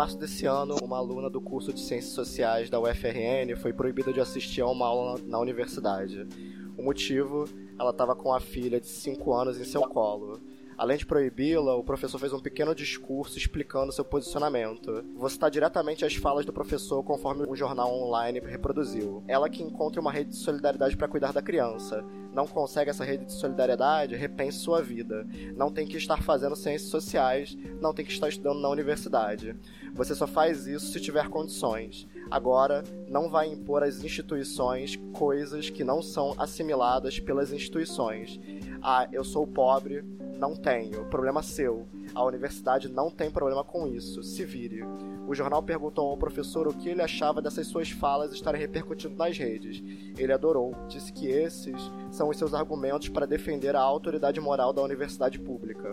março desse ano, uma aluna do curso de Ciências Sociais da UFRN foi proibida de assistir a uma aula na universidade. O motivo, ela estava com a filha de 5 anos em seu colo. Além de proibi-la, o professor fez um pequeno discurso explicando seu posicionamento. Vou citar diretamente as falas do professor conforme o jornal online reproduziu. Ela que encontra uma rede de solidariedade para cuidar da criança. Não consegue essa rede de solidariedade? Repense sua vida. Não tem que estar fazendo ciências sociais, não tem que estar estudando na universidade. Você só faz isso se tiver condições. Agora, não vai impor às instituições coisas que não são assimiladas pelas instituições. Ah, eu sou pobre, não tenho. Problema seu. A universidade não tem problema com isso. Se vire. O jornal perguntou ao professor o que ele achava dessas suas falas estarem repercutindo nas redes. Ele adorou. Disse que esses são os seus argumentos para defender a autoridade moral da universidade pública,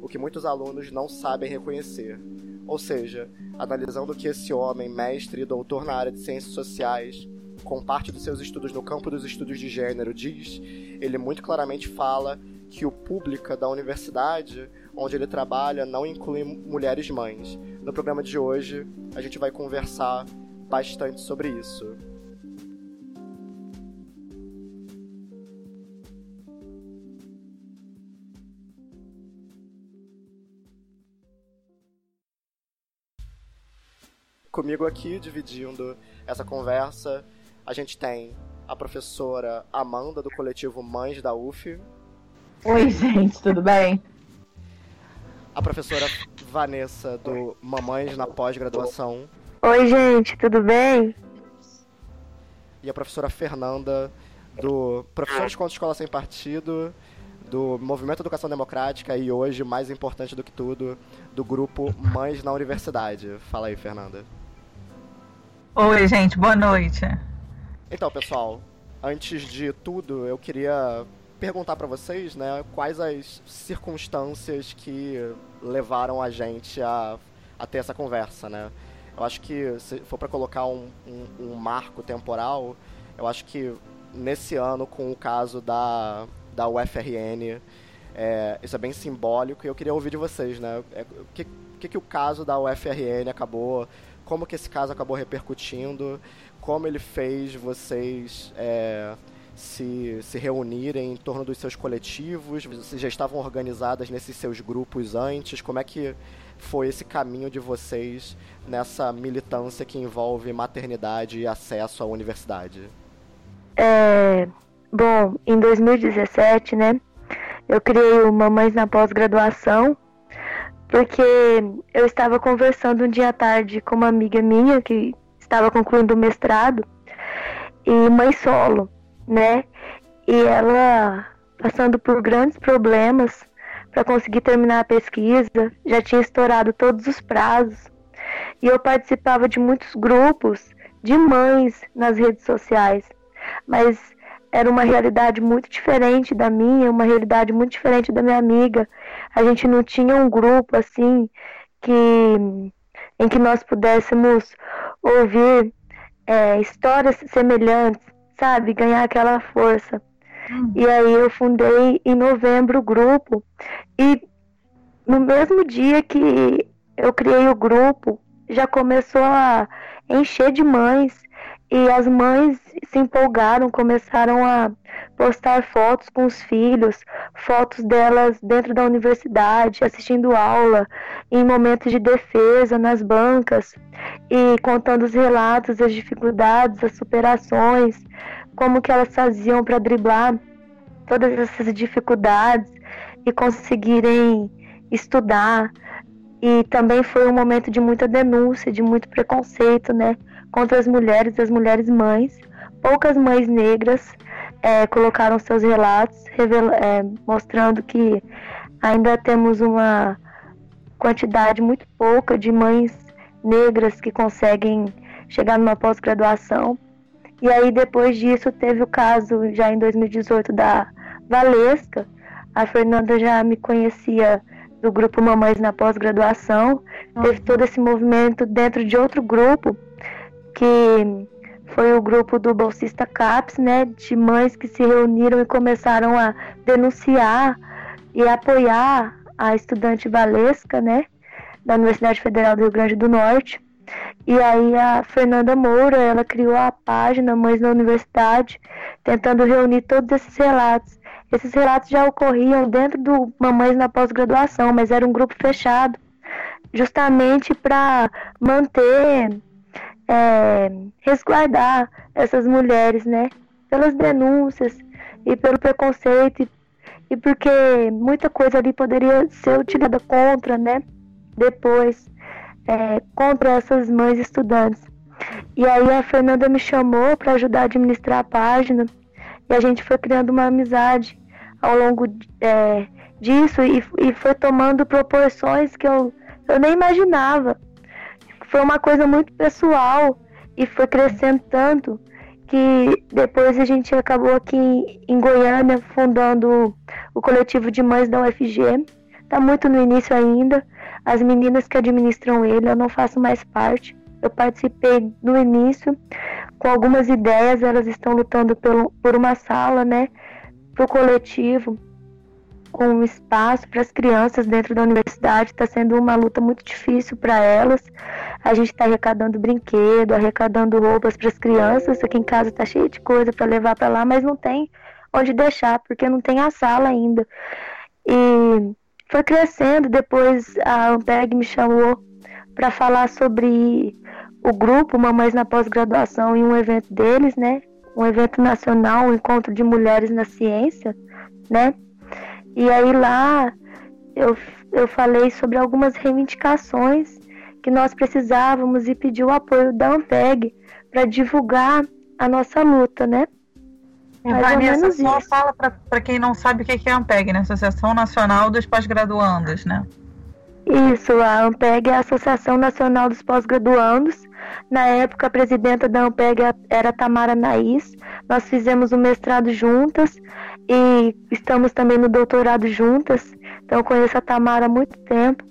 o que muitos alunos não sabem reconhecer. Ou seja, analisando o que esse homem, mestre e doutor na área de ciências sociais, com parte dos seus estudos no campo dos estudos de gênero, diz, ele muito claramente fala que o pública da universidade onde ele trabalha não inclui mulheres mães. No programa de hoje, a gente vai conversar bastante sobre isso. Comigo aqui, dividindo essa conversa, a gente tem a professora Amanda, do coletivo Mães da UF. Oi, gente, tudo bem? A professora Vanessa, do Mamães na Pós-Graduação. Oi, gente, tudo bem? E a professora Fernanda, do Professores contra Escola Sem Partido, do Movimento Educação Democrática e hoje, mais importante do que tudo, do grupo Mães na Universidade. Fala aí, Fernanda. Oi, gente, boa noite. Então, pessoal, antes de tudo, eu queria perguntar para vocês, né, quais as circunstâncias que levaram a gente a, a ter essa conversa, né? Eu acho que se for para colocar um, um, um, marco temporal, eu acho que nesse ano, com o caso da, da UFRN, é, isso é bem simbólico e eu queria ouvir de vocês, né? É, o que, que, que o caso da UFRN acabou, como que esse caso acabou repercutindo, como ele fez vocês é, se, se reunirem em torno dos seus coletivos? Vocês já estavam organizadas nesses seus grupos antes? Como é que foi esse caminho de vocês nessa militância que envolve maternidade e acesso à universidade? É, bom, em 2017, né, eu criei o Mamães na Pós-Graduação, porque eu estava conversando um dia à tarde com uma amiga minha que estava concluindo o mestrado e mãe solo né? E ela passando por grandes problemas para conseguir terminar a pesquisa, já tinha estourado todos os prazos. E eu participava de muitos grupos de mães nas redes sociais, mas era uma realidade muito diferente da minha, uma realidade muito diferente da minha amiga. A gente não tinha um grupo assim que em que nós pudéssemos ouvir é, histórias semelhantes, sabe? Ganhar aquela força. Hum. E aí eu fundei em novembro o grupo. E no mesmo dia que eu criei o grupo, já começou a encher de mães. E as mães se empolgaram, começaram a postar fotos com os filhos, fotos delas dentro da universidade, assistindo aula, em momentos de defesa, nas bancas, e contando os relatos, as dificuldades, as superações, como que elas faziam para driblar todas essas dificuldades e conseguirem estudar. E também foi um momento de muita denúncia, de muito preconceito, né, contra as mulheres, as mulheres mães. Poucas mães negras é, colocaram seus relatos, é, mostrando que ainda temos uma quantidade muito pouca de mães negras que conseguem chegar numa pós-graduação. E aí depois disso teve o caso já em 2018 da Valesca. A Fernanda já me conhecia do grupo Mamães na pós-graduação. Teve todo esse movimento dentro de outro grupo que foi o grupo do bolsista CAPS, né, de mães que se reuniram e começaram a denunciar e apoiar a estudante Valesca, né, da Universidade Federal do Rio Grande do Norte. E aí a Fernanda Moura, ela criou a página Mães na Universidade, tentando reunir todos esses relatos. Esses relatos já ocorriam dentro do Mamães na pós-graduação, mas era um grupo fechado, justamente para manter, é, resguardar essas mulheres, né? Pelas denúncias e pelo preconceito e, e porque muita coisa ali poderia ser utilizada contra, né? Depois é, contra essas mães estudantes. E aí a Fernanda me chamou para ajudar a administrar a página e a gente foi criando uma amizade ao longo é, disso e, e foi tomando proporções que eu, eu nem imaginava. Foi uma coisa muito pessoal e foi crescendo tanto que depois a gente acabou aqui em Goiânia fundando o coletivo de mães da UFG. Está muito no início ainda, as meninas que administram ele, eu não faço mais parte. Eu participei no início com algumas ideias, elas estão lutando pelo, por uma sala, né, para o coletivo, com um espaço para as crianças dentro da universidade. Está sendo uma luta muito difícil para elas. A gente está arrecadando brinquedo, arrecadando roupas para as crianças. Aqui em casa está cheio de coisa para levar para lá, mas não tem onde deixar, porque não tem a sala ainda. E foi crescendo. Depois a Ampeg me chamou para falar sobre o grupo Mamães na Pós-Graduação em um evento deles, né? Um evento nacional, um encontro de mulheres na ciência, né? E aí lá eu, eu falei sobre algumas reivindicações que nós precisávamos e pedi o apoio da Ampeg para divulgar a nossa luta, né? E Vanessa, só isso. fala para quem não sabe o que é a AMPEG, né? Associação Nacional dos Pós-Graduandos, né? Isso, a AMPEG é a Associação Nacional dos Pós-Graduandos. Na época, a presidenta da AMPEG era Tamara Naís. Nós fizemos o mestrado juntas e estamos também no doutorado juntas. Então, conheço a Tamara há muito tempo.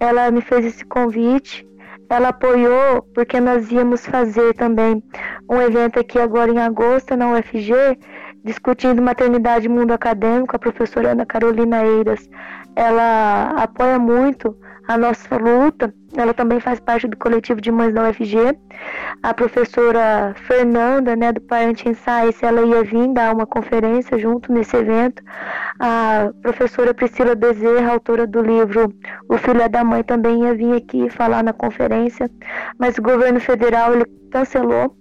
Ela me fez esse convite ela apoiou porque nós íamos fazer também um evento aqui agora em agosto na UFG, discutindo maternidade e mundo acadêmico. A professora Ana Carolina Eiras, ela apoia muito a nossa luta. Ela também faz parte do coletivo de mães da UFG. A professora Fernanda, né, do Parent Science, ela ia vir dar uma conferência junto nesse evento. A professora Priscila Bezerra, autora do livro O Filho é da Mãe, também ia vir aqui falar na conferência. Mas o governo federal ele cancelou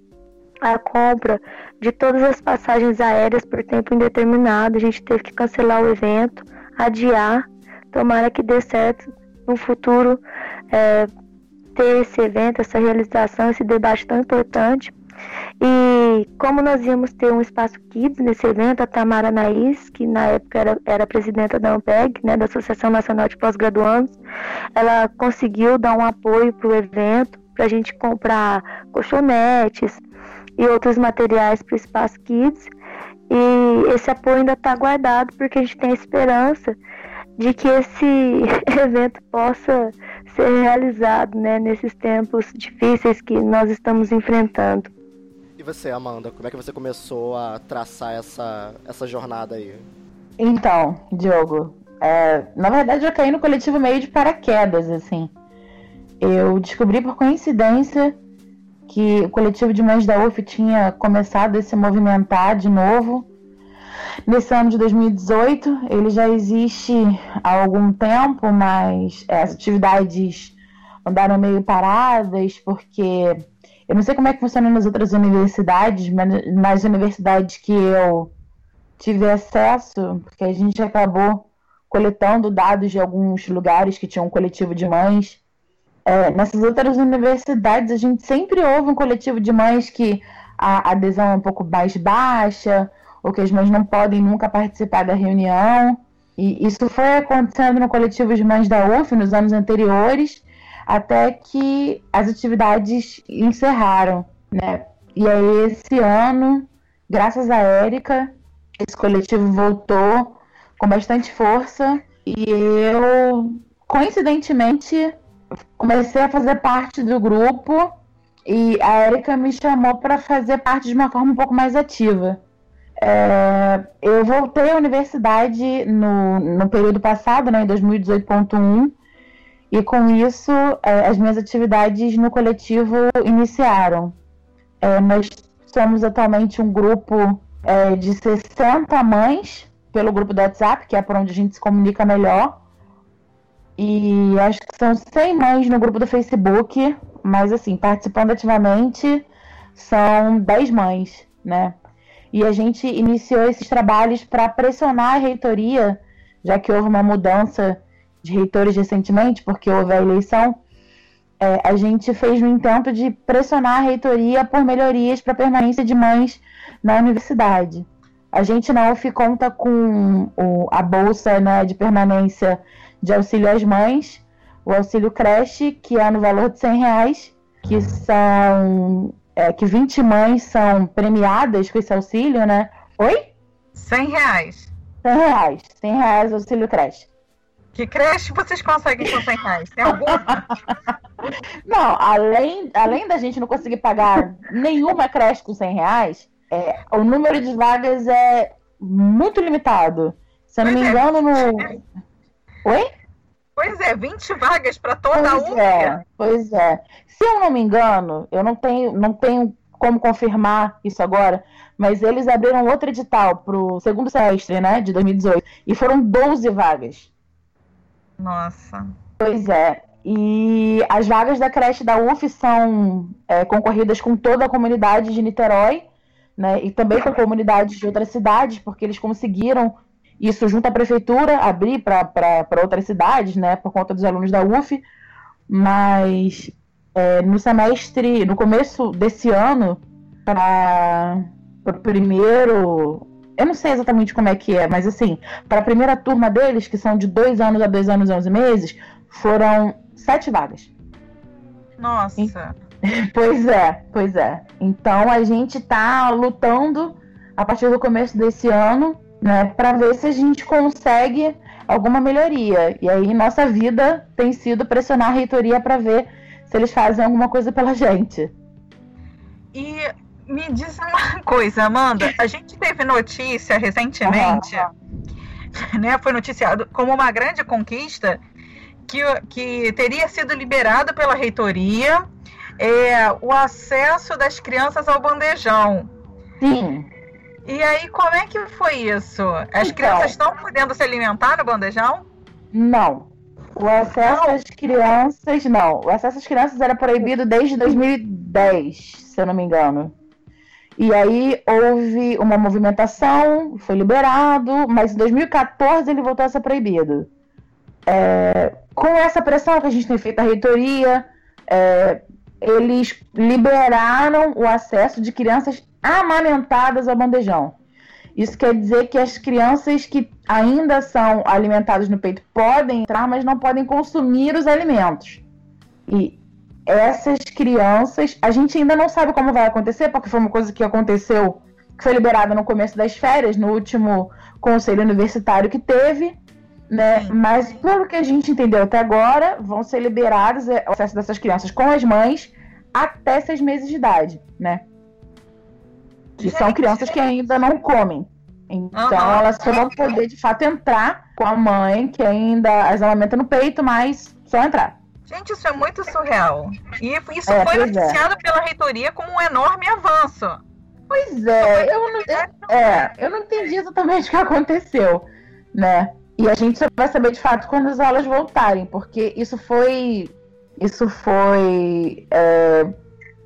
a compra de todas as passagens aéreas por tempo indeterminado. A gente teve que cancelar o evento, adiar. Tomara que dê certo no futuro é, ter esse evento, essa realização, esse debate tão importante. E como nós íamos ter um espaço Kids nesse evento, a Tamara Naís, que na época era, era presidenta da AMPEG, né, da Associação Nacional de Pós-Graduandos, ela conseguiu dar um apoio para o evento, para a gente comprar colchonetes e outros materiais para o Espaço Kids. E esse apoio ainda está guardado porque a gente tem a esperança de que esse evento possa ser realizado né, nesses tempos difíceis que nós estamos enfrentando. E você, Amanda, como é que você começou a traçar essa, essa jornada aí? Então, Diogo, é, na verdade eu caí no coletivo meio de paraquedas, assim. Eu descobri por coincidência que o coletivo de mães da UF tinha começado a se movimentar de novo Nesse ano de 2018, ele já existe há algum tempo, mas é, as atividades andaram meio paradas, porque eu não sei como é que funciona nas outras universidades, mas nas universidades que eu tive acesso, porque a gente acabou coletando dados de alguns lugares que tinham um coletivo de mães. É, nessas outras universidades, a gente sempre ouve um coletivo de mães que a adesão é um pouco mais baixa, ou que as mães não podem nunca participar da reunião. E isso foi acontecendo no coletivo de mães da UF nos anos anteriores, até que as atividades encerraram, né? E aí esse ano, graças a Érica, esse coletivo voltou com bastante força e eu, coincidentemente, comecei a fazer parte do grupo e a Érica me chamou para fazer parte de uma forma um pouco mais ativa. É, eu voltei à universidade no, no período passado, né, em 2018.1, E com isso, é, as minhas atividades no coletivo iniciaram. É, nós somos atualmente um grupo é, de 60 mães pelo grupo do WhatsApp, que é por onde a gente se comunica melhor. E acho que são 100 mães no grupo do Facebook, mas assim, participando ativamente são 10 mães, né? E a gente iniciou esses trabalhos para pressionar a reitoria, já que houve uma mudança de reitores recentemente, porque houve a eleição. É, a gente fez no intento de pressionar a reitoria por melhorias para a permanência de mães na universidade. A gente na UF conta com o, a bolsa né, de permanência de auxílio às mães, o auxílio creche, que é no valor de 100 reais, que são é, que 20 mães são premiadas com esse auxílio, né? Oi? 100 reais. 100 reais. 100 reais auxílio creche. Que creche vocês conseguem com 100 reais? Tem algum? não, além, além da gente não conseguir pagar nenhuma creche com 100 reais, é, o número de vagas é muito limitado. Se eu não me é, engano, no. Oi? Pois é, 20 vagas para toda pois uma. É, pois é. Se eu não me engano, eu não tenho, não tenho como confirmar isso agora, mas eles abriram outro edital para o segundo semestre, né, de 2018, e foram 12 vagas. Nossa. Pois é. E as vagas da creche da UF são é, concorridas com toda a comunidade de Niterói, né, e também com comunidades de outras cidades, porque eles conseguiram isso junto à prefeitura, abrir para outras cidades, né, por conta dos alunos da UF, mas é, no semestre, no começo desse ano, para o primeiro. Eu não sei exatamente como é que é, mas assim, para a primeira turma deles, que são de dois anos a dois anos e onze meses, foram sete vagas. Nossa! Pois é, pois é. Então a gente está lutando a partir do começo desse ano né, para ver se a gente consegue alguma melhoria. E aí nossa vida tem sido pressionar a reitoria para ver se eles fazem alguma coisa pela gente. E me diz uma coisa, Amanda, a gente teve notícia recentemente, uhum. né, foi noticiado como uma grande conquista que, que teria sido liberado pela reitoria é, o acesso das crianças ao bandejão. Sim. E aí, como é que foi isso? As então, crianças estão podendo se alimentar no bandejão? Não. O acesso não. às crianças, não. O acesso às crianças era proibido desde 2010, se eu não me engano. E aí houve uma movimentação, foi liberado, mas em 2014 ele voltou a ser proibido. É, com essa pressão que a gente tem feito a reitoria, é, eles liberaram o acesso de crianças amamentadas ao bandejão. Isso quer dizer que as crianças que ainda são alimentadas no peito podem entrar, mas não podem consumir os alimentos. E essas crianças, a gente ainda não sabe como vai acontecer, porque foi uma coisa que aconteceu, que foi liberada no começo das férias, no último conselho universitário que teve, né? Mas pelo que a gente entendeu até agora, vão ser liberados o acesso dessas crianças com as mães até seis meses de idade, né? Que são crianças que ainda não comem. Então uhum. elas só vão poder de fato entrar com a mãe que ainda as amamenta no peito, mas só entrar. Gente, isso é muito surreal. E isso é, foi é. noticiado é. pela reitoria como um enorme avanço. Pois é, eu não, eu, é, eu não entendi exatamente o que aconteceu, né? E a gente só vai saber de fato quando as aulas voltarem, porque isso foi isso foi é,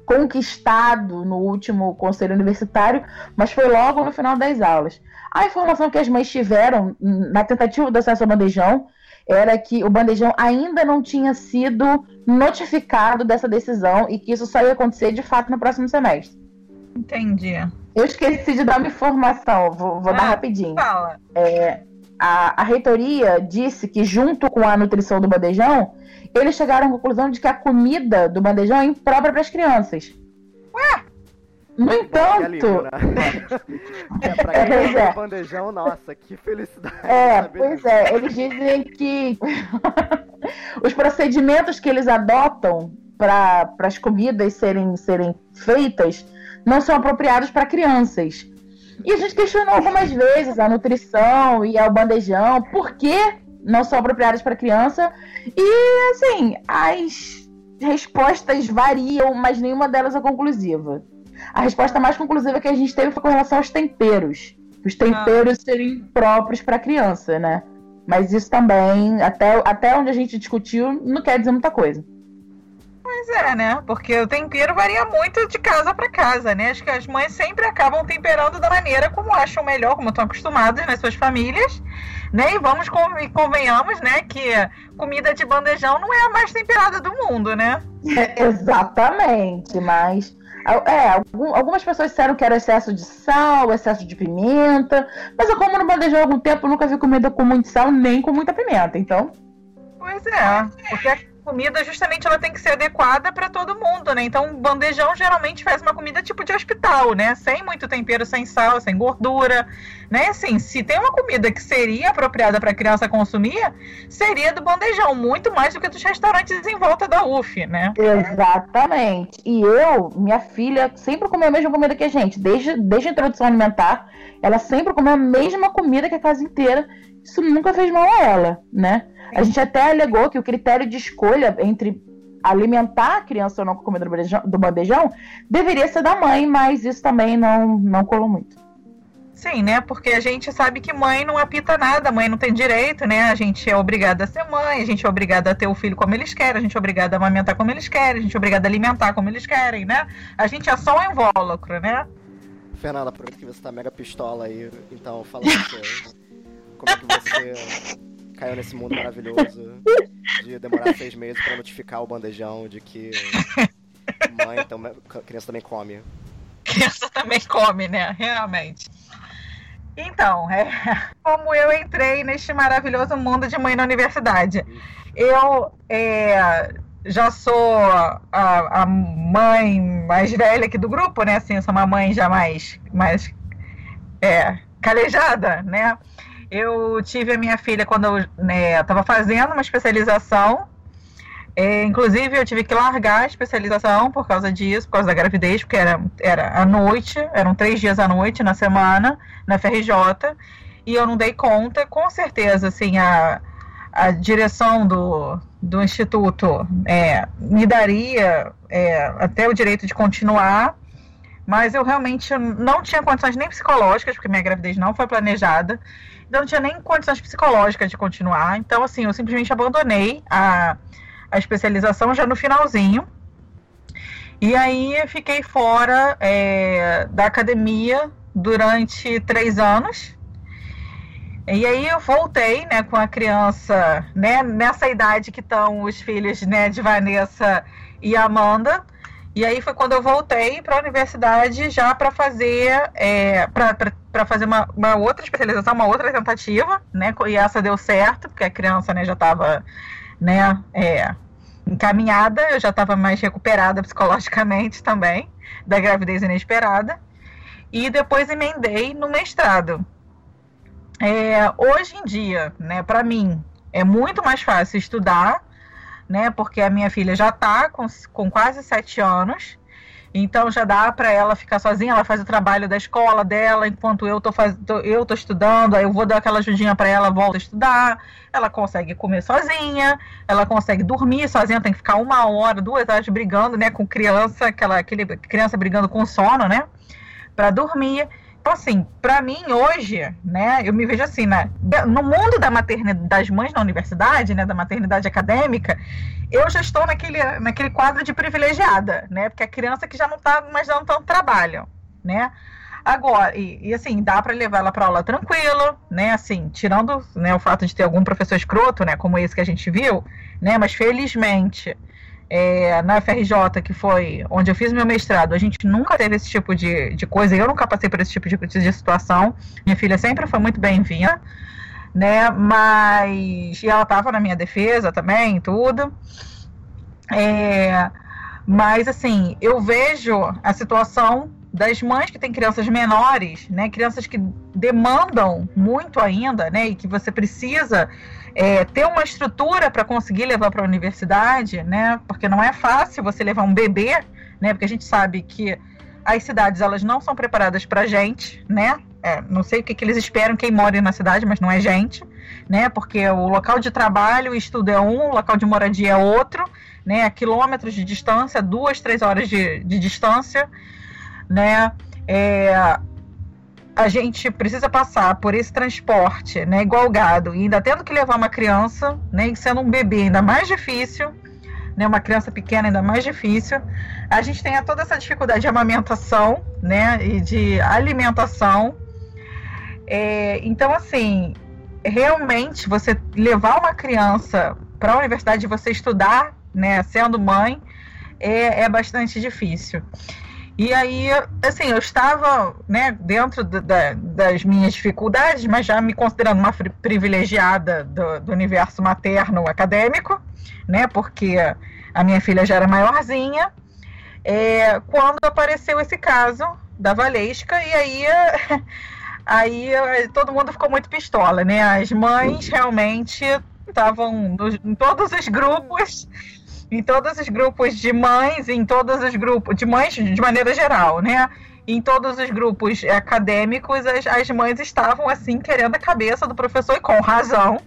conquistado no último conselho universitário, mas foi logo no final das aulas. A informação que as mães tiveram na tentativa do acesso ao bandejão era que o bandejão ainda não tinha sido notificado dessa decisão e que isso só ia acontecer de fato no próximo semestre. Entendi. Eu esqueci de dar uma informação, vou, vou ah, dar rapidinho. Fala. É, a, a reitoria disse que, junto com a nutrição do bandejão, eles chegaram à conclusão de que a comida do bandejão é imprópria para as crianças. Ué? No entanto. Alívio, né? é, pra quem é, é. bandejão, nossa, que felicidade. É, pois é, eles dizem que os procedimentos que eles adotam para as comidas serem, serem feitas não são apropriados para crianças. E a gente questionou algumas vezes a nutrição e o bandejão, por que não são apropriadas para criança. E, assim, as respostas variam, mas nenhuma delas é conclusiva. A resposta mais conclusiva que a gente teve foi com relação aos temperos. Os temperos ah. serem próprios para criança, né? Mas isso também, até, até onde a gente discutiu, não quer dizer muita coisa. É, né? Porque o tempero varia muito de casa para casa, né? Acho que as mães sempre acabam temperando da maneira como acham melhor, como estão acostumadas nas suas famílias, né? E vamos convenhamos, né, que comida de bandejão não é a mais temperada do mundo, né? É, exatamente, mas é, algumas pessoas disseram que era excesso de sal, excesso de pimenta, mas eu como no bandejão há algum tempo, nunca vi comida com muito sal nem com muita pimenta, então. Pois é, porque comida justamente ela tem que ser adequada para todo mundo, né? Então, bandejão geralmente faz uma comida tipo de hospital, né? Sem muito tempero, sem sal, sem gordura, né? Assim, se tem uma comida que seria apropriada para criança consumir, seria do bandejão, muito mais do que dos restaurantes em volta da UF, né? Exatamente. E eu, minha filha, sempre comeu a mesma comida que a gente, desde, desde a introdução alimentar, ela sempre comeu a mesma comida que a casa inteira. Isso nunca fez mal a ela, né? A gente até alegou que o critério de escolha entre alimentar a criança ou não com comida do bandejão, do bandejão deveria ser da mãe, mas isso também não, não colou muito. Sim, né? Porque a gente sabe que mãe não apita nada, mãe não tem direito, né? A gente é obrigada a ser mãe, a gente é obrigada a ter o filho como eles querem, a gente é obrigada a amamentar como eles querem, a gente é obrigada a alimentar como eles querem, né? A gente é só um invólucro, né? Fernanda, aproveita que você tá mega pistola aí, então fala você. como é que você caiu nesse mundo maravilhoso de demorar seis meses para notificar o bandejão de que mãe, então criança também come. Criança também come, né? Realmente. Então, é como eu entrei neste maravilhoso mundo de mãe na universidade. Eu é, já sou a, a, mãe mais velha aqui do grupo, né? Assim, eu sou uma mãe já mais, mais é, calejada, né? Eu tive a minha filha quando eu estava né, fazendo uma especialização. É, inclusive, eu tive que largar a especialização por causa disso, por causa da gravidez, porque era, era à noite, eram três dias à noite na semana, na FRJ, e eu não dei conta. Com certeza, assim, a, a direção do, do Instituto é, me daria é, até o direito de continuar, mas eu realmente não tinha condições nem psicológicas, porque minha gravidez não foi planejada. Então não tinha nem condições psicológicas de continuar. Então, assim, eu simplesmente abandonei a, a especialização já no finalzinho. E aí fiquei fora é, da academia durante três anos. E aí eu voltei, né, com a criança, né, nessa idade que estão os filhos, né, de Vanessa e Amanda. E aí foi quando eu voltei para a universidade já para fazer é, para fazer uma, uma, outra especialização, uma outra tentativa, né? E essa deu certo, porque a criança né, já estava né, é, encaminhada, eu já estava mais recuperada psicologicamente também, da gravidez inesperada. E depois emendei no mestrado. É, hoje em dia, né, para mim, é muito mais fácil estudar né? Porque a minha filha já está com, com quase sete anos. Então já dá para ela ficar sozinha, ela faz o trabalho da escola dela, enquanto eu tô, faz... eu tô estudando, aí eu vou dar aquela ajudinha para ela, volta a estudar. Ela consegue comer sozinha, ela consegue dormir sozinha, tem que ficar uma hora, duas horas brigando, né, com criança, aquela aquele criança brigando com sono, né, para dormir. Então, assim, para mim hoje, né, eu me vejo assim, né, no mundo da maternidade, das mães na universidade, né, da maternidade acadêmica, eu já estou naquele, naquele quadro de privilegiada, né, porque a criança que já não está mais dando tanto trabalho, né. Agora, e, e assim, dá para levar ela para aula tranquilo, né, assim, tirando né, o fato de ter algum professor escroto, né, como esse que a gente viu, né, mas felizmente é, na FRJ, que foi onde eu fiz meu mestrado, a gente nunca teve esse tipo de, de coisa, eu nunca passei por esse tipo de, de situação. Minha filha sempre foi muito bem-vinda, né? Mas. E ela estava na minha defesa também, tudo. É, mas, assim, eu vejo a situação das mães que têm crianças menores, né? Crianças que demandam muito ainda, né? E que você precisa é, ter uma estrutura para conseguir levar para a universidade, né? Porque não é fácil você levar um bebê, né? Porque a gente sabe que as cidades elas não são preparadas para gente, né? É, não sei o que, que eles esperam quem mora na cidade, mas não é gente. né? Porque o local de trabalho e estudo é um, o local de moradia é outro, né? A quilômetros de distância, duas, três horas de, de distância, né? É, a gente precisa passar por esse transporte, né, igual gado, e ainda tendo que levar uma criança, né, sendo um bebê ainda mais difícil, né, uma criança pequena ainda mais difícil. A gente tem toda essa dificuldade de amamentação, né, e de alimentação. É, então, assim, realmente você levar uma criança para a universidade, você estudar, né, sendo mãe, é, é bastante difícil. E aí, assim, eu estava né, dentro da, das minhas dificuldades, mas já me considerando uma privilegiada do, do, universo materno acadêmico, né? Porque a minha filha já era maiorzinha. É, quando apareceu esse caso da Valesca, e aí, aí todo mundo ficou muito pistola, né? As mães realmente estavam em todos os grupos em todos os grupos de mães, em todos os grupos de mães de maneira geral, né? Em todos os grupos acadêmicos, as, as mães estavam assim querendo a cabeça do professor e com razão,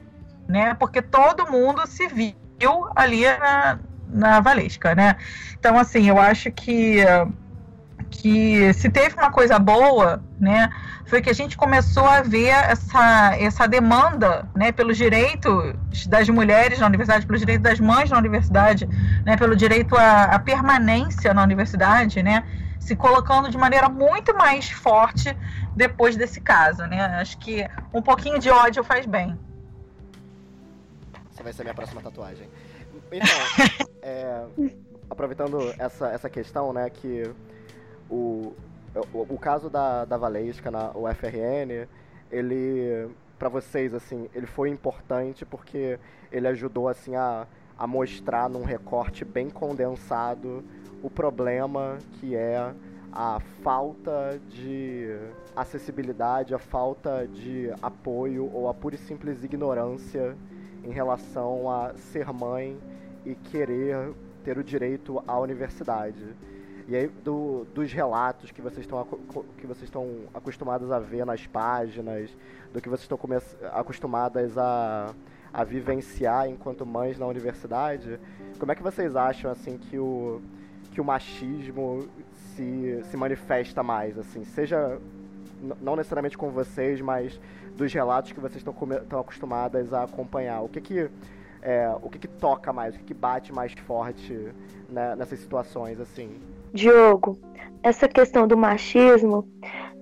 né? Porque todo mundo se viu ali na, na Valesca, né? Então, assim, eu acho que que se teve uma coisa boa, né, foi que a gente começou a ver essa, essa demanda, né, pelos direitos das mulheres na universidade, pelos direitos das mães na universidade, né, pelo direito à, à permanência na universidade, né, se colocando de maneira muito mais forte depois desse caso, né. Acho que um pouquinho de ódio faz bem. Essa vai ser a minha próxima tatuagem. Então, é, aproveitando essa, essa questão, né, que o, o, o caso da, da Valesca na UFRN, ele, para vocês, assim, ele foi importante porque ele ajudou, assim, a, a mostrar num recorte bem condensado o problema que é a falta de acessibilidade, a falta de apoio ou a pura e simples ignorância em relação a ser mãe e querer ter o direito à universidade. E aí, do, dos relatos que vocês estão que vocês estão acostumados a ver nas páginas, do que vocês estão acostumadas a, a vivenciar enquanto mães na universidade, como é que vocês acham assim que o que o machismo se, se manifesta mais, assim, seja não necessariamente com vocês, mas dos relatos que vocês estão, estão acostumadas a acompanhar. O que que é, o que, que toca mais, o que, que bate mais forte né, nessas situações assim? Diogo, essa questão do machismo,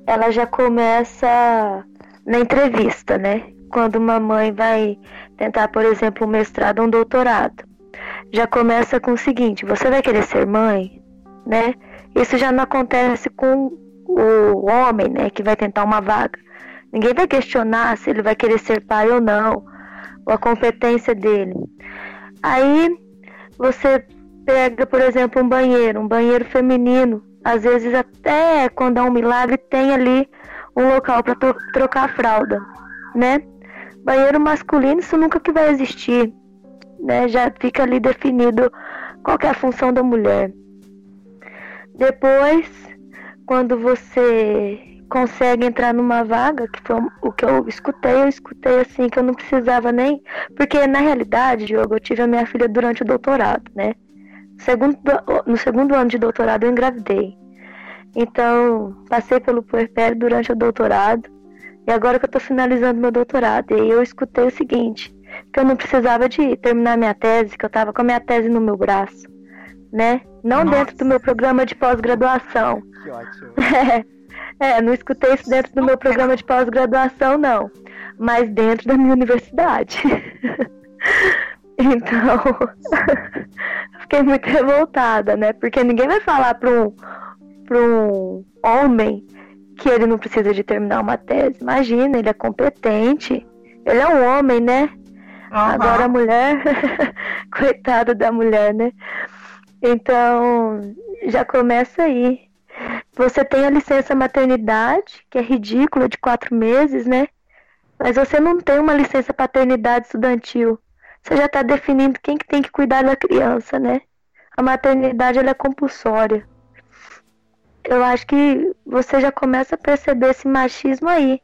ela já começa na entrevista, né? Quando uma mãe vai tentar, por exemplo, um mestrado ou um doutorado. Já começa com o seguinte: você vai querer ser mãe, né? Isso já não acontece com o homem, né, que vai tentar uma vaga. Ninguém vai questionar se ele vai querer ser pai ou não, ou a competência dele. Aí você pega, por exemplo, um banheiro, um banheiro feminino, às vezes até quando há um milagre tem ali um local para trocar a fralda, né? Banheiro masculino isso nunca que vai existir, né? Já fica ali definido qual é a função da mulher. Depois, quando você consegue entrar numa vaga, que foi o que eu escutei, eu escutei assim que eu não precisava nem, porque na realidade, Diogo, eu tive a minha filha durante o doutorado, né? Segundo, no segundo ano de doutorado eu engravidei. Então, passei pelo puerpério durante o doutorado. E agora que eu estou finalizando meu doutorado, e eu escutei o seguinte, que eu não precisava de terminar minha tese, que eu estava com a minha tese no meu braço, né? Não Nossa. dentro do meu programa de pós-graduação. Que ótimo. É, é, não escutei isso dentro do meu programa de pós-graduação, não. Mas dentro da minha universidade. Então, fiquei muito revoltada, né? Porque ninguém vai falar para um, um homem que ele não precisa de terminar uma tese. Imagina, ele é competente. Ele é um homem, né? Uhum. Agora a mulher, coitada da mulher, né? Então, já começa aí. Você tem a licença maternidade, que é ridícula, de quatro meses, né? Mas você não tem uma licença paternidade estudantil você já está definindo quem que tem que cuidar da criança, né? A maternidade ela é compulsória. Eu acho que você já começa a perceber esse machismo aí,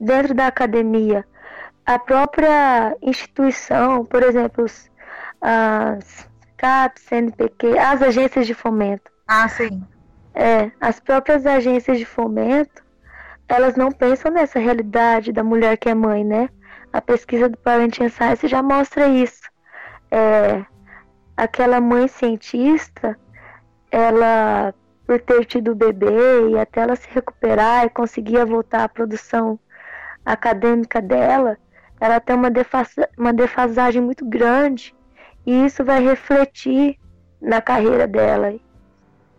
dentro da academia. a própria instituição, por exemplo, as CAPES, CNPq, as agências de fomento. Ah, sim. É, as próprias agências de fomento, elas não pensam nessa realidade da mulher que é mãe, né? A pesquisa do Parenting Science já mostra isso. É, aquela mãe cientista, ela, por ter tido o bebê e até ela se recuperar e conseguir voltar à produção acadêmica dela, ela tem uma, defasa uma defasagem muito grande e isso vai refletir na carreira dela.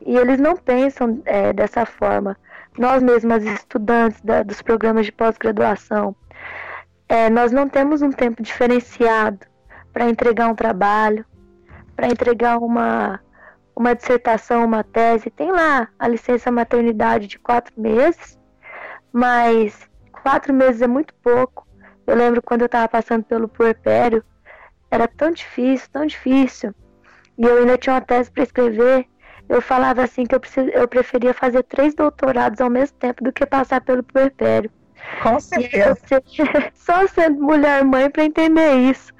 E eles não pensam é, dessa forma. Nós mesmas, estudantes da, dos programas de pós-graduação, é, nós não temos um tempo diferenciado para entregar um trabalho, para entregar uma, uma dissertação, uma tese. Tem lá a licença maternidade de quatro meses, mas quatro meses é muito pouco. Eu lembro quando eu estava passando pelo puerpério, era tão difícil, tão difícil. E eu ainda tinha uma tese para escrever. Eu falava assim que eu, precis... eu preferia fazer três doutorados ao mesmo tempo do que passar pelo puerpério. Com certeza. só sendo mulher mãe para entender isso.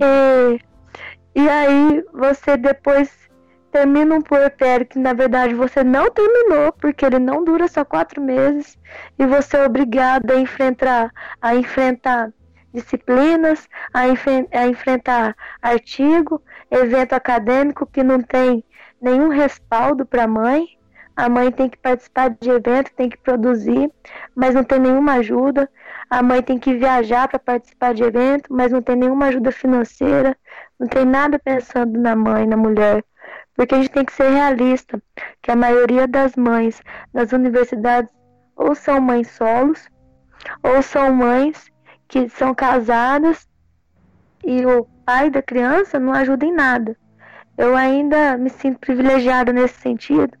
E, e aí você depois termina um puerpério que na verdade você não terminou, porque ele não dura só quatro meses, e você é obrigado a enfrentar, a enfrentar disciplinas, a, a enfrentar artigo, evento acadêmico que não tem nenhum respaldo para a mãe. A mãe tem que participar de evento, tem que produzir, mas não tem nenhuma ajuda. A mãe tem que viajar para participar de evento, mas não tem nenhuma ajuda financeira. Não tem nada pensando na mãe, na mulher. Porque a gente tem que ser realista, que a maioria das mães das universidades ou são mães solos, ou são mães que são casadas e o pai da criança não ajuda em nada. Eu ainda me sinto privilegiada nesse sentido,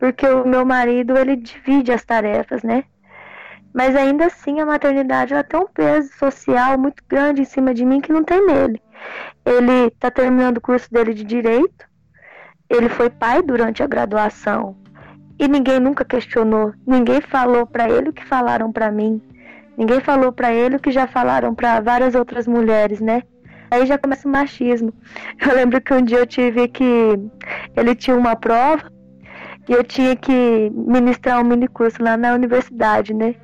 porque o meu marido ele divide as tarefas, né? Mas ainda assim a maternidade ela tem um peso social muito grande em cima de mim que não tem nele. Ele está terminando o curso dele de direito ele foi pai durante a graduação e ninguém nunca questionou, ninguém falou para ele o que falaram para mim, ninguém falou para ele o que já falaram para várias outras mulheres, né? Aí já começa o machismo. Eu lembro que um dia eu tive que ele tinha uma prova e eu tinha que ministrar um mini curso lá na universidade, né?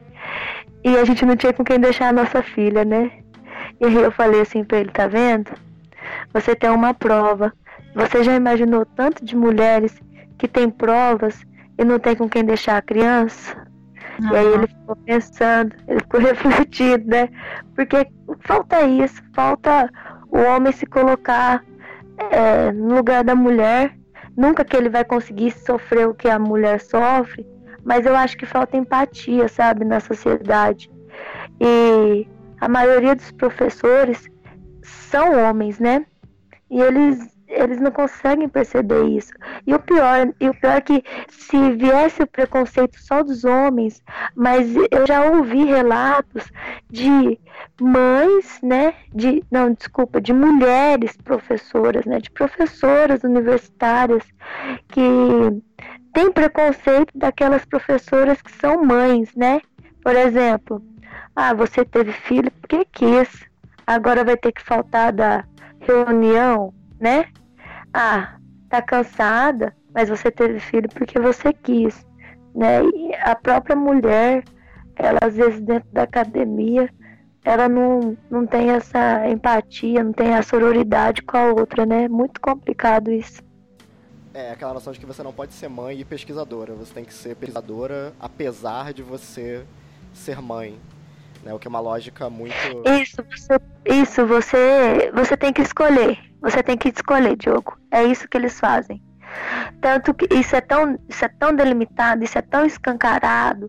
E a gente não tinha com quem deixar a nossa filha, né? E aí eu falei assim pra ele, tá vendo? Você tem uma prova você já imaginou tanto de mulheres que têm provas e não tem com quem deixar a criança? Uhum. E aí ele ficou pensando, ele ficou refletindo, né? Porque falta isso, falta o homem se colocar é, no lugar da mulher. Nunca que ele vai conseguir sofrer o que a mulher sofre, mas eu acho que falta empatia, sabe, na sociedade. E a maioria dos professores são homens, né? E eles eles não conseguem perceber isso. E o pior, e o pior é que se viesse o preconceito só dos homens, mas eu já ouvi relatos de mães, né, de não, desculpa, de mulheres professoras, né, de professoras universitárias que têm preconceito daquelas professoras que são mães, né? Por exemplo, ah, você teve filho porque quis. Agora vai ter que faltar da reunião né? Ah, tá cansada, mas você teve filho porque você quis, né? E a própria mulher, ela às vezes dentro da academia, ela não, não tem essa empatia, não tem a sororidade com a outra, né? Muito complicado isso. É, aquela noção de que você não pode ser mãe e pesquisadora. Você tem que ser pesquisadora apesar de você ser mãe. Né? O que é uma lógica muito. Isso, você, isso, você, você tem que escolher. Você tem que escolher, Diogo. É isso que eles fazem. Tanto que isso é tão, isso é tão delimitado, isso é tão escancarado,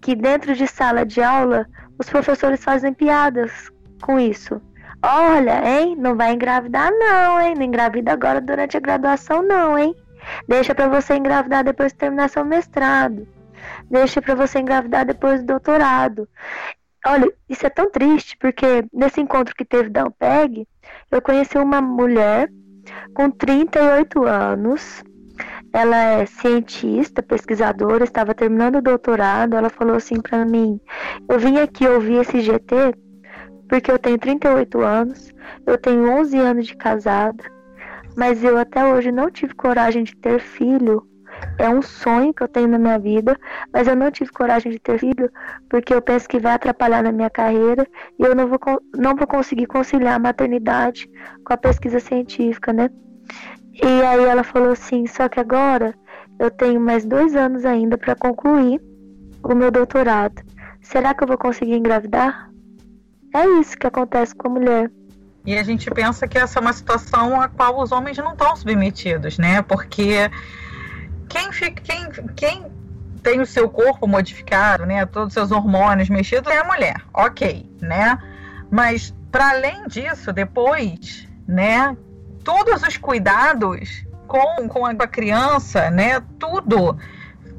que dentro de sala de aula os professores fazem piadas com isso. Olha, hein? Não vai engravidar não, hein? Não engravida agora durante a graduação não, hein? Deixa para você engravidar depois de terminar seu mestrado. Deixa para você engravidar depois do doutorado. Olha, isso é tão triste, porque nesse encontro que teve da Ampeg, eu conheci uma mulher com 38 anos. Ela é cientista, pesquisadora, estava terminando o doutorado. Ela falou assim para mim: Eu vim aqui ouvir esse GT porque eu tenho 38 anos, eu tenho 11 anos de casada, mas eu até hoje não tive coragem de ter filho. É um sonho que eu tenho na minha vida, mas eu não tive coragem de ter filho porque eu penso que vai atrapalhar na minha carreira e eu não vou, não vou conseguir conciliar a maternidade com a pesquisa científica, né? E aí ela falou assim: só que agora eu tenho mais dois anos ainda para concluir o meu doutorado. Será que eu vou conseguir engravidar? É isso que acontece com a mulher. E a gente pensa que essa é uma situação a qual os homens não estão submetidos, né? Porque quem, quem, quem tem o seu corpo modificado, né? Todos os seus hormônios mexidos é a mulher, ok, né? Mas para além disso, depois, né? Todos os cuidados com, com a criança, né? Tudo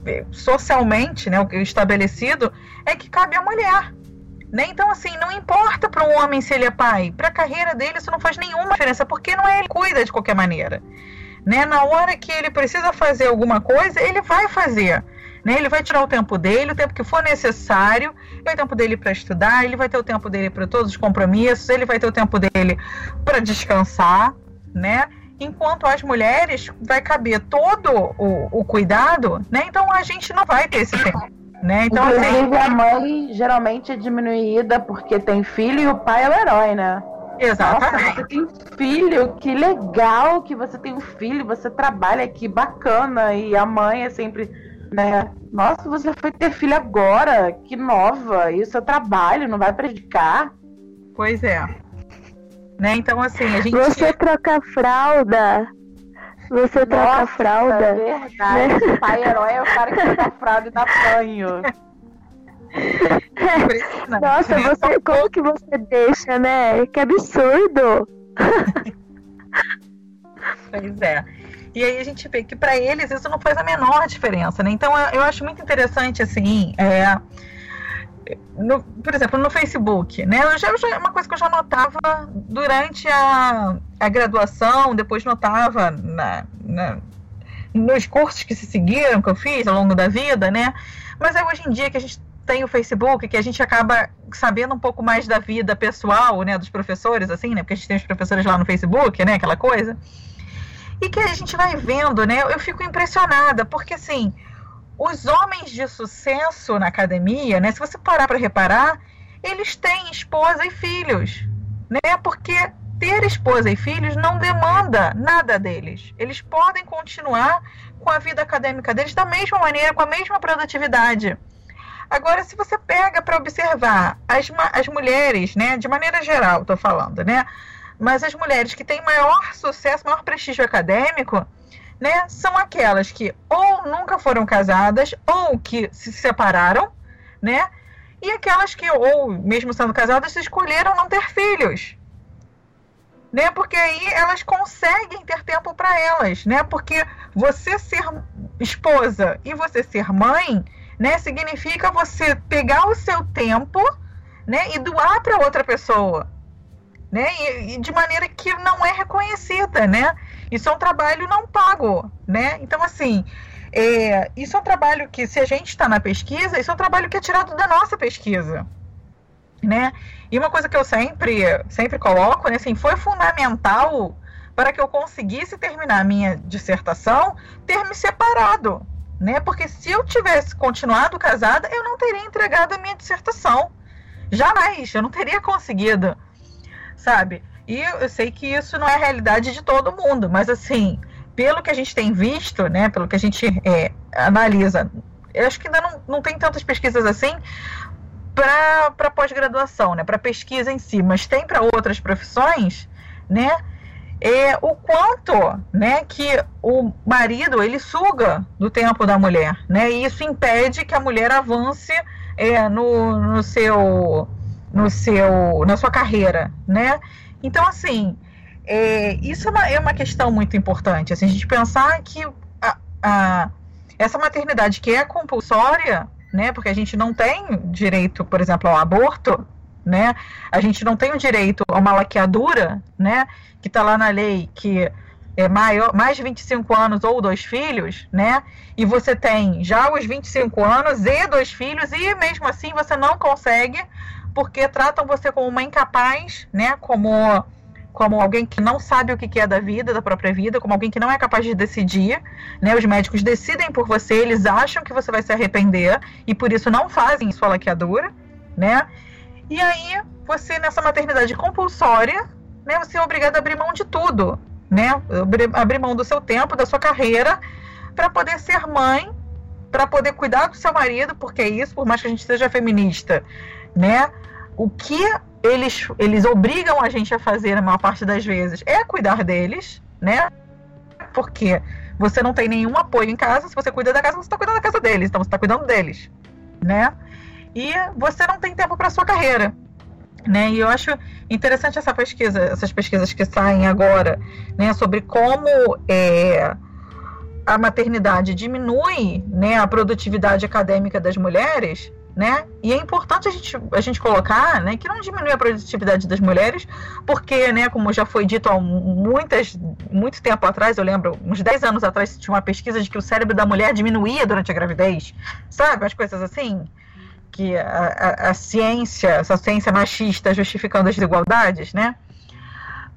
eh, socialmente, né? O estabelecido é que cabe à mulher. Né? Então, assim, não importa para um homem se ele é pai, para a carreira dele isso não faz nenhuma diferença, porque não é ele cuida de qualquer maneira. Né? Na hora que ele precisa fazer alguma coisa, ele vai fazer. Né? Ele vai tirar o tempo dele, o tempo que for necessário, vai o tempo dele para estudar, ele vai ter o tempo dele para todos os compromissos, ele vai ter o tempo dele para descansar, né? Enquanto as mulheres vai caber todo o, o cuidado, né? Então a gente não vai ter esse tempo. Né? Então, Inclusive, assim... a mãe geralmente é diminuída porque tem filho e o pai é o herói, né? Exatamente. Nossa, você tem filho, que legal que você tem um filho, você trabalha, que bacana. E a mãe é sempre, né? Nossa, você foi ter filho agora, que nova. E o seu trabalho não vai prejudicar. Pois é. Né? Então, assim, a gente. Você troca fralda você troca Nossa, fralda. É verdade. Né? O pai herói é o cara que troca fralda e dá banho. Nossa, você, como que você deixa, né? Que absurdo! pois é. E aí a gente vê que para eles isso não faz a menor diferença, né? Então eu acho muito interessante, assim, é, no, por exemplo, no Facebook, né? Eu já, já, uma coisa que eu já notava durante a, a graduação, depois notava na, na, nos cursos que se seguiram, que eu fiz ao longo da vida, né? Mas é hoje em dia que a gente tem o Facebook, que a gente acaba sabendo um pouco mais da vida pessoal, né, dos professores, assim, né? Porque a gente tem os professores lá no Facebook, né? Aquela coisa. E que a gente vai vendo, né? Eu fico impressionada, porque assim os homens de sucesso na academia, né, se você parar para reparar, eles têm esposa e filhos, né? Porque ter esposa e filhos não demanda nada deles. Eles podem continuar com a vida acadêmica deles da mesma maneira, com a mesma produtividade. Agora, se você pega para observar as, as mulheres, né, de maneira geral, estou falando, né, mas as mulheres que têm maior sucesso, maior prestígio acadêmico, né, são aquelas que ou nunca foram casadas ou que se separaram, né? E aquelas que, ou mesmo sendo casadas, escolheram não ter filhos. Né? Porque aí elas conseguem ter tempo para elas, né? Porque você ser esposa e você ser mãe, né, significa você pegar o seu tempo, né, e doar para outra pessoa, né? E, e, de maneira que não é reconhecida, né? Isso é um trabalho não pago, né? Então, assim, é, isso é um trabalho que, se a gente está na pesquisa, isso é um trabalho que é tirado da nossa pesquisa, né? E uma coisa que eu sempre, sempre coloco, né, assim, foi fundamental para que eu conseguisse terminar minha dissertação, ter me separado, né? Porque se eu tivesse continuado casada, eu não teria entregado a minha dissertação. Jamais, eu não teria conseguido, sabe? E eu sei que isso não é a realidade de todo mundo, mas assim, pelo que a gente tem visto, né, pelo que a gente é, analisa, eu acho que ainda não, não tem tantas pesquisas assim para pós-graduação, né, para pesquisa em si, mas tem para outras profissões, né, é o quanto, né, que o marido ele suga do tempo da mulher, né, e isso impede que a mulher avance é, no, no seu no seu na sua carreira, né? Então, assim, é, isso é uma, é uma, questão muito importante. Assim, a gente pensar que a, a, essa maternidade que é compulsória, né, porque a gente não tem direito, por exemplo, ao aborto, né, a gente não tem o direito a uma laqueadura, né, que está lá na lei que é maior, mais de 25 anos ou dois filhos, né, e você tem já os 25 anos e dois filhos, e mesmo assim você não consegue porque tratam você como uma incapaz, né? Como como alguém que não sabe o que é da vida, da própria vida, como alguém que não é capaz de decidir, né? Os médicos decidem por você, eles acham que você vai se arrepender e por isso não fazem sua laqueadura, né? E aí, você nessa maternidade compulsória, né, você é obrigado a abrir mão de tudo, né? Abrir mão do seu tempo, da sua carreira, para poder ser mãe, para poder cuidar do seu marido, porque é isso, por mais que a gente seja feminista, né? O que eles, eles obrigam a gente a fazer, na maior parte das vezes, é cuidar deles, né? Porque você não tem nenhum apoio em casa, se você cuida da casa, você está cuidando da casa deles, então você está cuidando deles, né? E você não tem tempo para sua carreira, né? E eu acho interessante essa pesquisa, essas pesquisas que saem agora, né, sobre como é, a maternidade diminui né, a produtividade acadêmica das mulheres, né? E é importante a gente, a gente colocar né, que não diminui a produtividade das mulheres, porque, né, como já foi dito há muitas, muito tempo atrás, eu lembro, uns 10 anos atrás, tinha uma pesquisa de que o cérebro da mulher diminuía durante a gravidez, sabe? As coisas assim que a, a, a, ciência, essa ciência machista justificando as desigualdades, né?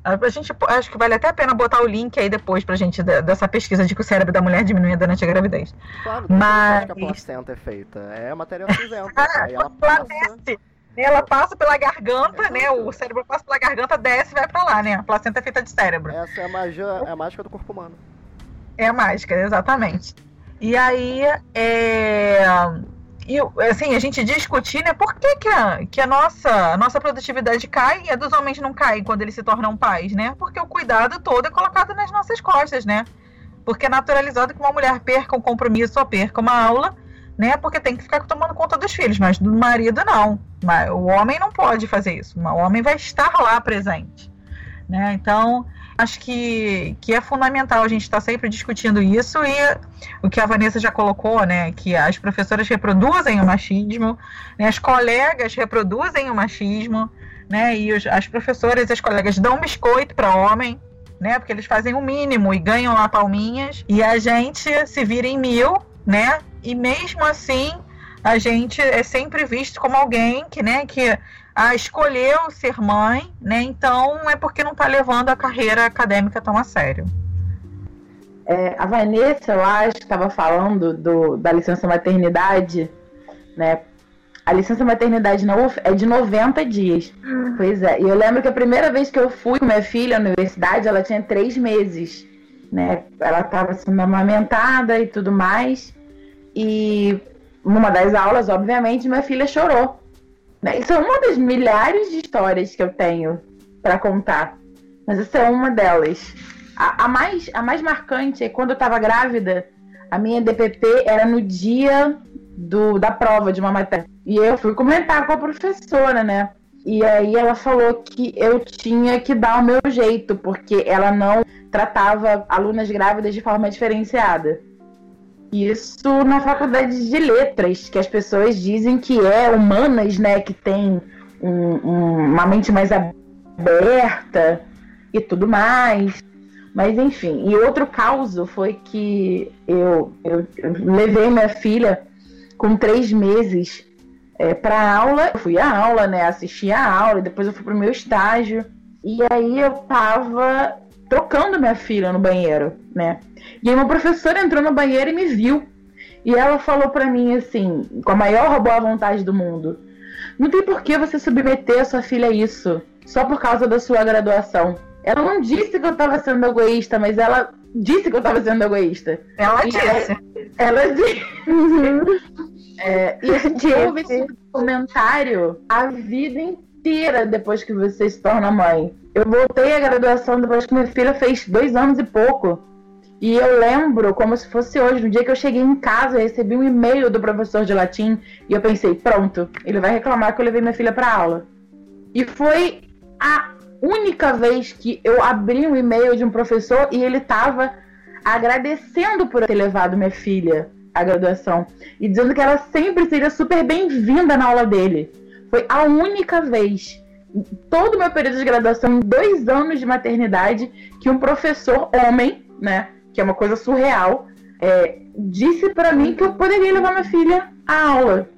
A gente acho que vale até a pena botar o link aí depois pra gente dessa pesquisa de que o cérebro da mulher diminui durante a gravidez. Claro, Mas que a placenta é feita. É matéria cinzenta. aí ela passa... Ela passa pela garganta, né? O cérebro passa pela garganta, desce e vai pra lá, né? A placenta é feita de cérebro. Essa é a magia, é a mágica do corpo humano. É a mágica, exatamente. E aí, é e assim, a gente discutir, né, por que, que, a, que a, nossa, a nossa produtividade cai e a dos homens não cai quando eles se tornam pais, né? Porque o cuidado todo é colocado nas nossas costas, né? Porque é naturalizado que uma mulher perca um compromisso ou perca uma aula, né? Porque tem que ficar tomando conta dos filhos, mas do marido não. O homem não pode fazer isso. O homem vai estar lá presente, né? Então, acho que, que é fundamental a gente estar tá sempre discutindo isso e o que a Vanessa já colocou, né, que as professoras reproduzem o machismo, né, as colegas reproduzem o machismo, né, e os, as professoras e as colegas dão biscoito para homem, né, porque eles fazem o mínimo e ganham lá palminhas, e a gente se vira em mil, né, e mesmo assim a gente é sempre visto como alguém que, né, que ah, escolheu ser mãe, né? Então é porque não está levando a carreira acadêmica tão a sério. É, a Vanessa, eu acho, que estava falando do, da licença maternidade, né? A licença maternidade na UF é de 90 dias. Hum. Pois é. E eu lembro que a primeira vez que eu fui com minha filha à universidade, ela tinha três meses. Né? Ela estava sendo amamentada e tudo mais. E numa das aulas, obviamente, minha filha chorou. Né? Isso é uma das milhares de histórias que eu tenho para contar. Mas essa é uma delas. A, a, mais, a mais marcante é quando eu estava grávida, a minha DPP era no dia do, da prova de uma matéria. E eu fui comentar com a professora, né? E aí ela falou que eu tinha que dar o meu jeito, porque ela não tratava alunas grávidas de forma diferenciada. Isso na faculdade de letras, que as pessoas dizem que é humanas, né? Que tem um, um, uma mente mais aberta e tudo mais. Mas enfim, e outro caso foi que eu, eu, eu levei minha filha com três meses é, para aula. Eu fui à aula, né? Assisti a aula, depois eu fui pro meu estágio. E aí eu tava trocando minha filha no banheiro, né? E aí uma professora entrou no banheiro e me viu. E ela falou para mim assim, com a maior boa vontade do mundo: Não tem por que você submeter a sua filha a isso, só por causa da sua graduação. Ela não disse que eu tava sendo egoísta, mas ela disse que eu tava sendo egoísta. Ela e disse. Ela disse. Uhum. É, e a gente ouve esse comentário a vida inteira depois que você se torna mãe. Eu voltei à graduação depois que minha filha fez dois anos e pouco. E eu lembro como se fosse hoje, no dia que eu cheguei em casa, eu recebi um e-mail do professor de latim e eu pensei, pronto, ele vai reclamar que eu levei minha filha para aula. E foi a única vez que eu abri um e-mail de um professor e ele estava agradecendo por ter levado minha filha à graduação e dizendo que ela sempre seria super bem-vinda na aula dele. Foi a única vez todo o meu período de graduação, dois anos de maternidade, que um professor homem, né, que é uma coisa surreal, é, disse para mim que eu poderia levar minha filha à aula.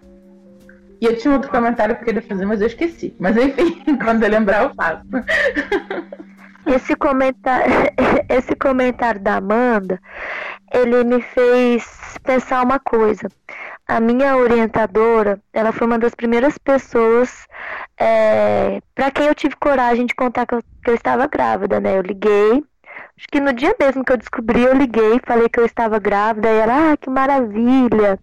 E eu tinha outro comentário que eu queria fazer, mas eu esqueci. Mas enfim, quando eu lembrar, eu faço. Esse comentário, esse comentário da Amanda, ele me fez pensar uma coisa. A minha orientadora, ela foi uma das primeiras pessoas é, para quem eu tive coragem de contar que eu, que eu estava grávida, né? Eu liguei, acho que no dia mesmo que eu descobri, eu liguei, falei que eu estava grávida, e ela, ah, que maravilha!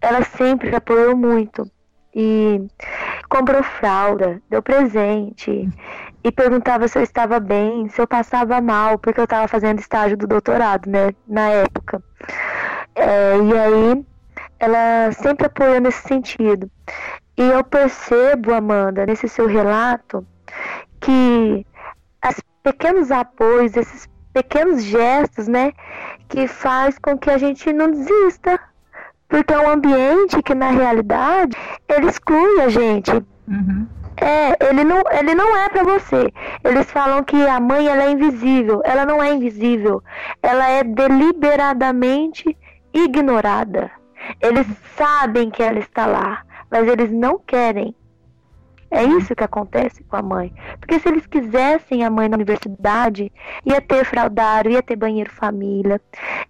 Ela sempre apoiou muito e comprou fralda, deu presente e perguntava se eu estava bem, se eu passava mal, porque eu estava fazendo estágio do doutorado, né, na época. É, e aí ela sempre apoiou nesse sentido. E eu percebo, Amanda, nesse seu relato, que os pequenos apoios, esses pequenos gestos, né, que faz com que a gente não desista, porque é um ambiente que, na realidade, ele exclui a gente. Uhum. É, ele não, ele não é para você. Eles falam que a mãe ela é invisível. Ela não é invisível. Ela é deliberadamente ignorada. Eles sabem que ela está lá, mas eles não querem é isso que acontece com a mãe. Porque se eles quisessem a mãe na universidade, ia ter fraldário, ia ter banheiro família,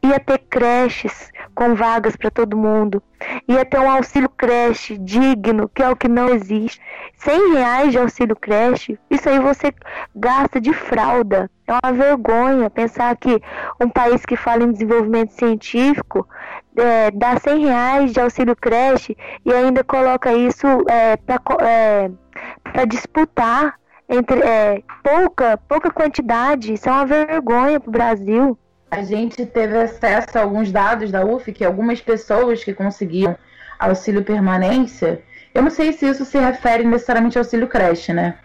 ia ter creches com vagas para todo mundo, ia ter um auxílio creche digno, que é o que não existe. 100 reais de auxílio creche, isso aí você gasta de fralda. É uma vergonha pensar que um país que fala em desenvolvimento científico é, dá 100 reais de auxílio creche e ainda coloca isso é, para é, disputar entre é, pouca, pouca quantidade. Isso é uma vergonha para o Brasil. A gente teve acesso a alguns dados da UF que algumas pessoas que conseguiam auxílio permanência, eu não sei se isso se refere necessariamente ao auxílio creche, né?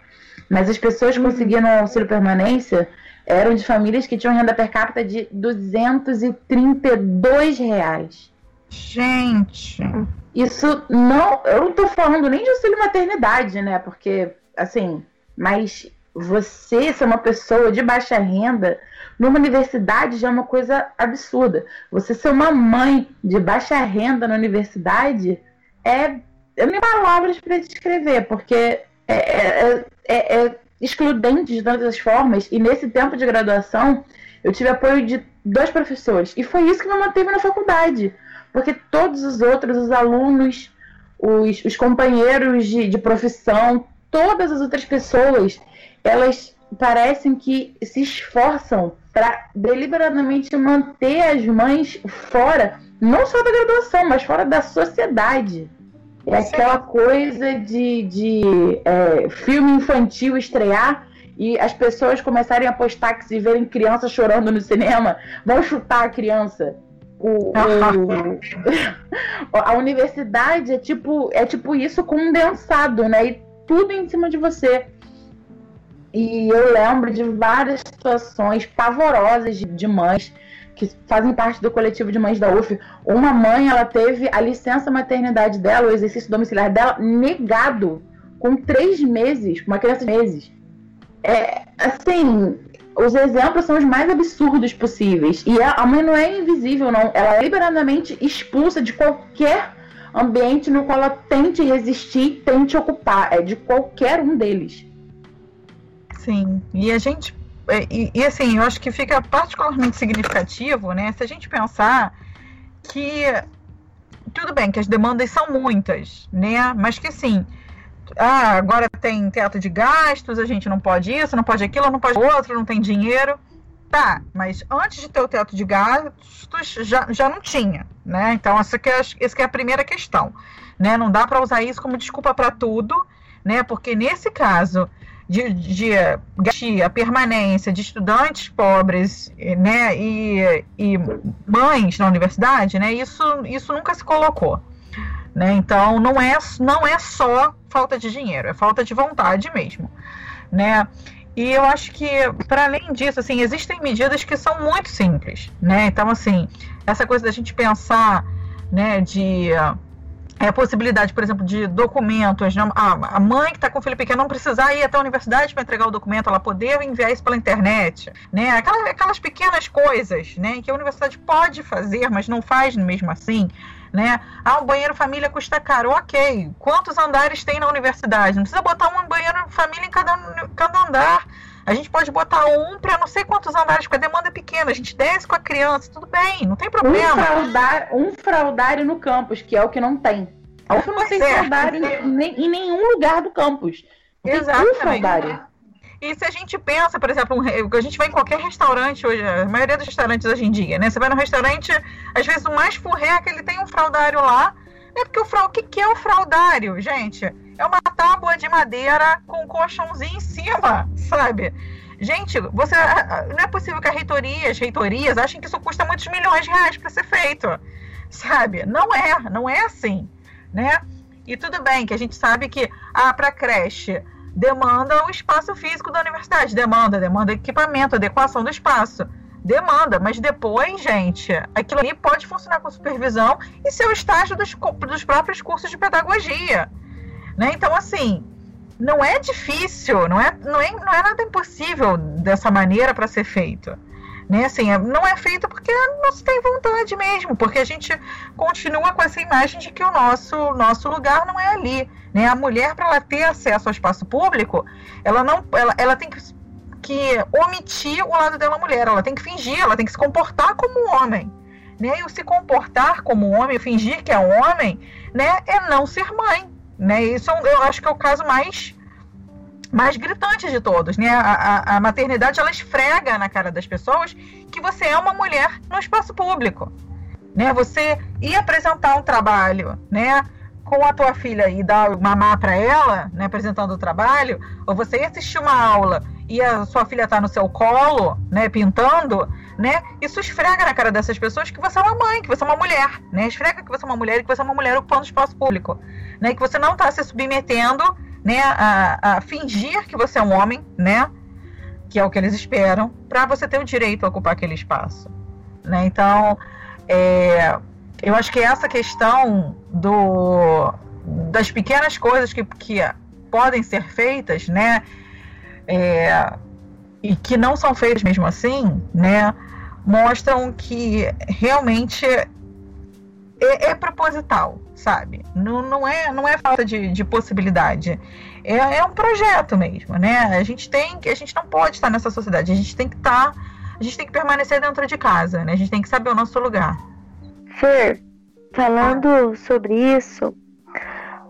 Mas as pessoas uhum. conseguiram auxílio permanência eram de famílias que tinham renda per capita de 232 reais. Gente! Isso não. Eu não tô falando nem de auxílio maternidade, né? Porque, assim, mas você ser uma pessoa de baixa renda numa universidade já é uma coisa absurda. Você ser uma mãe de baixa renda na universidade é. Eu nem palavras para descrever, porque é, é, é, é excludente de tantas formas, e nesse tempo de graduação eu tive apoio de dois professores, e foi isso que me manteve na faculdade, porque todos os outros, os alunos, os, os companheiros de, de profissão, todas as outras pessoas, elas parecem que se esforçam para deliberadamente manter as mães fora, não só da graduação, mas fora da sociedade. É aquela coisa de, de é, filme infantil estrear e as pessoas começarem a postar que se verem crianças chorando no cinema, vão chutar a criança. O, o, a universidade é tipo, é tipo isso condensado, né? E tudo em cima de você. E eu lembro de várias situações pavorosas de, de mães que fazem parte do coletivo de mães da UF, uma mãe ela teve a licença maternidade dela, o exercício domiciliar dela negado com três meses, uma criança de meses. É, assim, os exemplos são os mais absurdos possíveis. E a mãe não é invisível, não. Ela é liberadamente expulsa de qualquer ambiente no qual ela tente resistir, tente ocupar. É de qualquer um deles. Sim. E a gente e, e, assim, eu acho que fica particularmente significativo, né? Se a gente pensar que tudo bem que as demandas são muitas, né? Mas que assim, ah, agora tem teto de gastos, a gente não pode isso, não pode aquilo, não pode outro, não tem dinheiro. Tá, mas antes de ter o teto de gastos já, já não tinha, né? Então essa que é, essa que é a primeira questão, né? Não dá para usar isso como desculpa para tudo, né? Porque nesse caso de, de garantir a permanência de estudantes pobres né, e, e mães na universidade, né, isso, isso nunca se colocou. Né? Então não é, não é só falta de dinheiro, é falta de vontade mesmo. Né? E eu acho que, para além disso, assim, existem medidas que são muito simples. Né? Então, assim, essa coisa da gente pensar né, de é a possibilidade, por exemplo, de documentos, né? a, mãe que está com o filho pequeno não precisar ir até a universidade para entregar o documento, ela poder enviar isso pela internet, né? Aquelas, aquelas pequenas coisas, né, que a universidade pode fazer, mas não faz mesmo assim, né? Ah, um banheiro família custa caro. Ok. Quantos andares tem na universidade? Não precisa botar um banheiro família em cada, cada andar. A gente pode botar um para não sei quantos andares, porque a demanda é pequena. A gente desce com a criança, tudo bem, não tem problema. Um fraudário, um fraudário no campus, que é o que não tem. A UF não tem é. fraudário em, em nenhum lugar do campus. Não Exatamente. um fraudário. E se a gente pensa, por exemplo, um, a gente vai em qualquer restaurante hoje, a maioria dos restaurantes hoje em dia, né? Você vai no restaurante, às vezes o mais furré é que ele tem um fraudário lá. É porque o, o que, que é o fraudário, gente? É uma tábua de madeira com um colchãozinho em cima, sabe? Gente, você não é possível que a reitoria, as reitorias achem que isso custa muitos milhões de reais para ser feito, sabe? Não é, não é assim, né? E tudo bem que a gente sabe que ah, para creche demanda o espaço físico da universidade, demanda, demanda equipamento, adequação do espaço. Demanda, mas depois, gente, aquilo ali pode funcionar com supervisão e ser o estágio dos, dos próprios cursos de pedagogia. Né? Então, assim, não é difícil, não é, não é, não é nada impossível dessa maneira para ser feito. Né? Assim, é, não é feito porque não se tem vontade mesmo, porque a gente continua com essa imagem de que o nosso, nosso lugar não é ali. Né? A mulher, para ela ter acesso ao espaço público, ela não ela, ela tem que, que omitir o lado dela mulher, ela tem que fingir, ela tem que se comportar como um homem. Né? E o se comportar como um homem, fingir que é um homem, né, é não ser mãe. Né? Isso é eu acho que é o caso mais mais gritante de todos, né? A, a, a, maternidade ela esfrega na cara das pessoas que você é uma mulher no espaço público, né? Você ir apresentar um trabalho, né? com a tua filha e dar mamar para ela, né, apresentando o trabalho, ou você ir assistir uma aula e a sua filha tá no seu colo, né, pintando, né, isso esfrega na cara dessas pessoas que você é uma mãe, que você é uma mulher, né, esfrega que você é uma mulher e que você é uma mulher ocupando espaço público, né, que você não está se submetendo, né, a, a fingir que você é um homem, né, que é o que eles esperam, para você ter o direito a ocupar aquele espaço, né, então, é, eu acho que essa questão do, das pequenas coisas que, que podem ser feitas, né? É, e que não são feitas mesmo assim, né? Mostram que realmente é, é proposital, sabe? Não, não, é, não é falta de, de possibilidade. É, é um projeto mesmo, né? A gente tem que, a gente não pode estar nessa sociedade, a gente tem que estar, a gente tem que permanecer dentro de casa, né? A gente tem que saber o nosso lugar. Fer, falando sobre isso,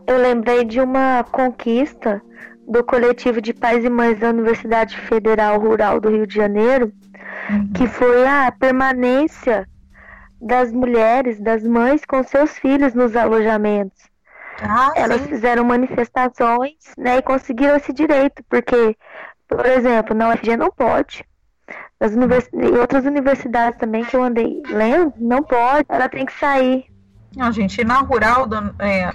eu lembrei de uma conquista do coletivo de pais e mães da Universidade Federal Rural do Rio de Janeiro. Que foi a permanência das mulheres, das mães com seus filhos nos alojamentos. Ah, Elas sim. fizeram manifestações né, e conseguiram esse direito, porque, por exemplo, na UFG não pode, as univers... Em outras universidades também que eu andei lendo, não pode, ela tem que sair. Não, gente, na rural, é,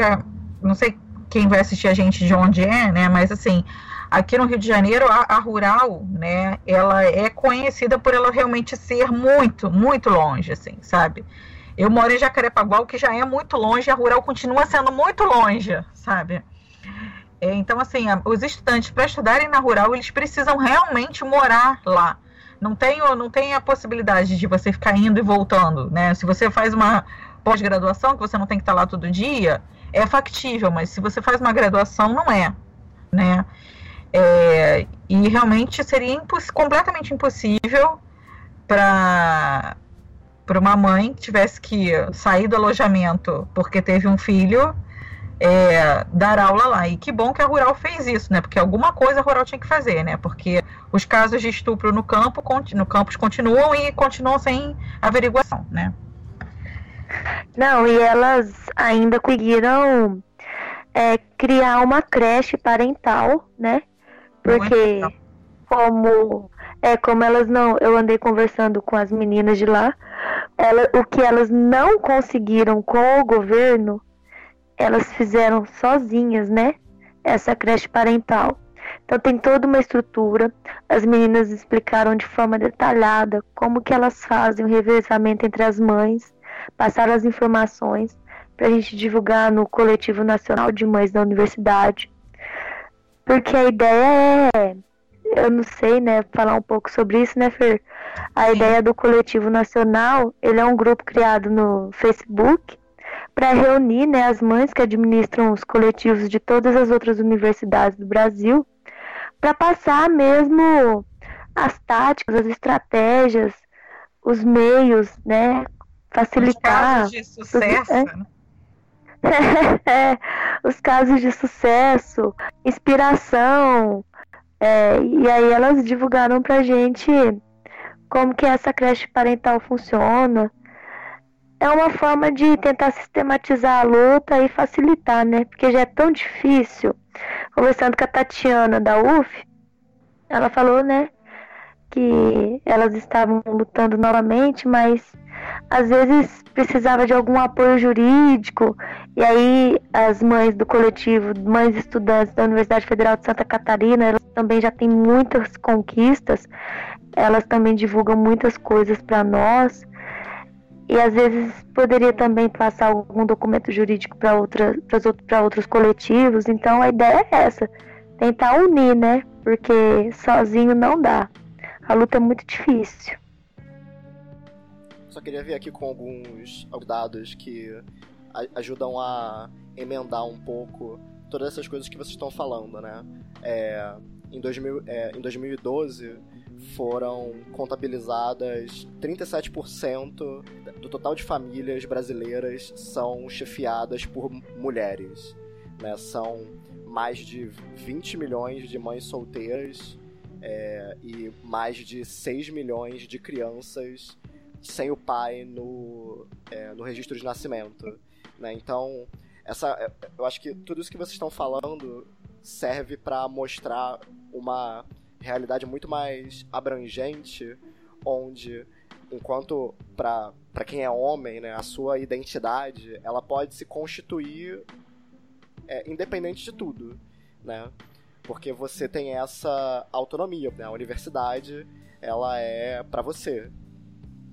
não sei quem vai assistir a gente de onde é, né? Mas assim, aqui no Rio de Janeiro, a, a, rural, né, ela é conhecida por ela realmente ser muito, muito longe, assim, sabe? Eu moro em Jacarepaguá, que já é muito longe, a rural continua sendo muito longe, sabe? É, então, assim, os estudantes, para estudarem na rural, eles precisam realmente morar lá não tem, não tem a possibilidade de você ficar indo e voltando, né? Se você faz uma pós-graduação, que você não tem que estar lá todo dia, é factível, mas se você faz uma graduação, não é, né? É, e realmente seria imposs completamente impossível para uma mãe que tivesse que sair do alojamento porque teve um filho é, dar aula lá. E que bom que a Rural fez isso, né? Porque alguma coisa a Rural tinha que fazer, né? Porque os casos de estupro no campo, no campus continuam e continuam sem averiguação, né? Não, e elas ainda conseguiram é, criar uma creche parental, né? Porque como é como elas não, eu andei conversando com as meninas de lá, ela, o que elas não conseguiram com o governo elas fizeram sozinhas, né? Essa creche parental. Então tem toda uma estrutura. As meninas explicaram de forma detalhada como que elas fazem o revezamento entre as mães, passaram as informações para a gente divulgar no coletivo nacional de mães da universidade. Porque a ideia é, eu não sei, né, falar um pouco sobre isso, né, Fer? A ideia do coletivo nacional, ele é um grupo criado no Facebook para reunir né, as mães que administram os coletivos de todas as outras universidades do Brasil, para passar mesmo as táticas, as estratégias, os meios, né? Facilitar. Os casos de sucesso. É, né? os casos de sucesso, inspiração. É, e aí elas divulgaram pra gente como que essa creche parental funciona. É uma forma de tentar sistematizar a luta e facilitar, né? Porque já é tão difícil. Conversando com a Tatiana da UF, ela falou, né, que elas estavam lutando novamente, mas às vezes precisava de algum apoio jurídico, e aí as mães do coletivo, mães estudantes da Universidade Federal de Santa Catarina, elas também já têm muitas conquistas, elas também divulgam muitas coisas para nós. E às vezes poderia também passar algum documento jurídico para outra, outros coletivos. Então a ideia é essa: tentar unir, né? Porque sozinho não dá. A luta é muito difícil. Só queria vir aqui com alguns dados que ajudam a emendar um pouco todas essas coisas que vocês estão falando, né? É, em, 2000, é, em 2012 foram contabilizadas 37% do total de famílias brasileiras são chefiadas por mulheres. Né? São mais de 20 milhões de mães solteiras é, e mais de 6 milhões de crianças sem o pai no, é, no registro de nascimento. Né? Então, essa, eu acho que tudo isso que vocês estão falando serve para mostrar uma realidade muito mais abrangente, onde enquanto para quem é homem, né, a sua identidade, ela pode se constituir é, independente de tudo, né? Porque você tem essa autonomia, né? A universidade, ela é para você,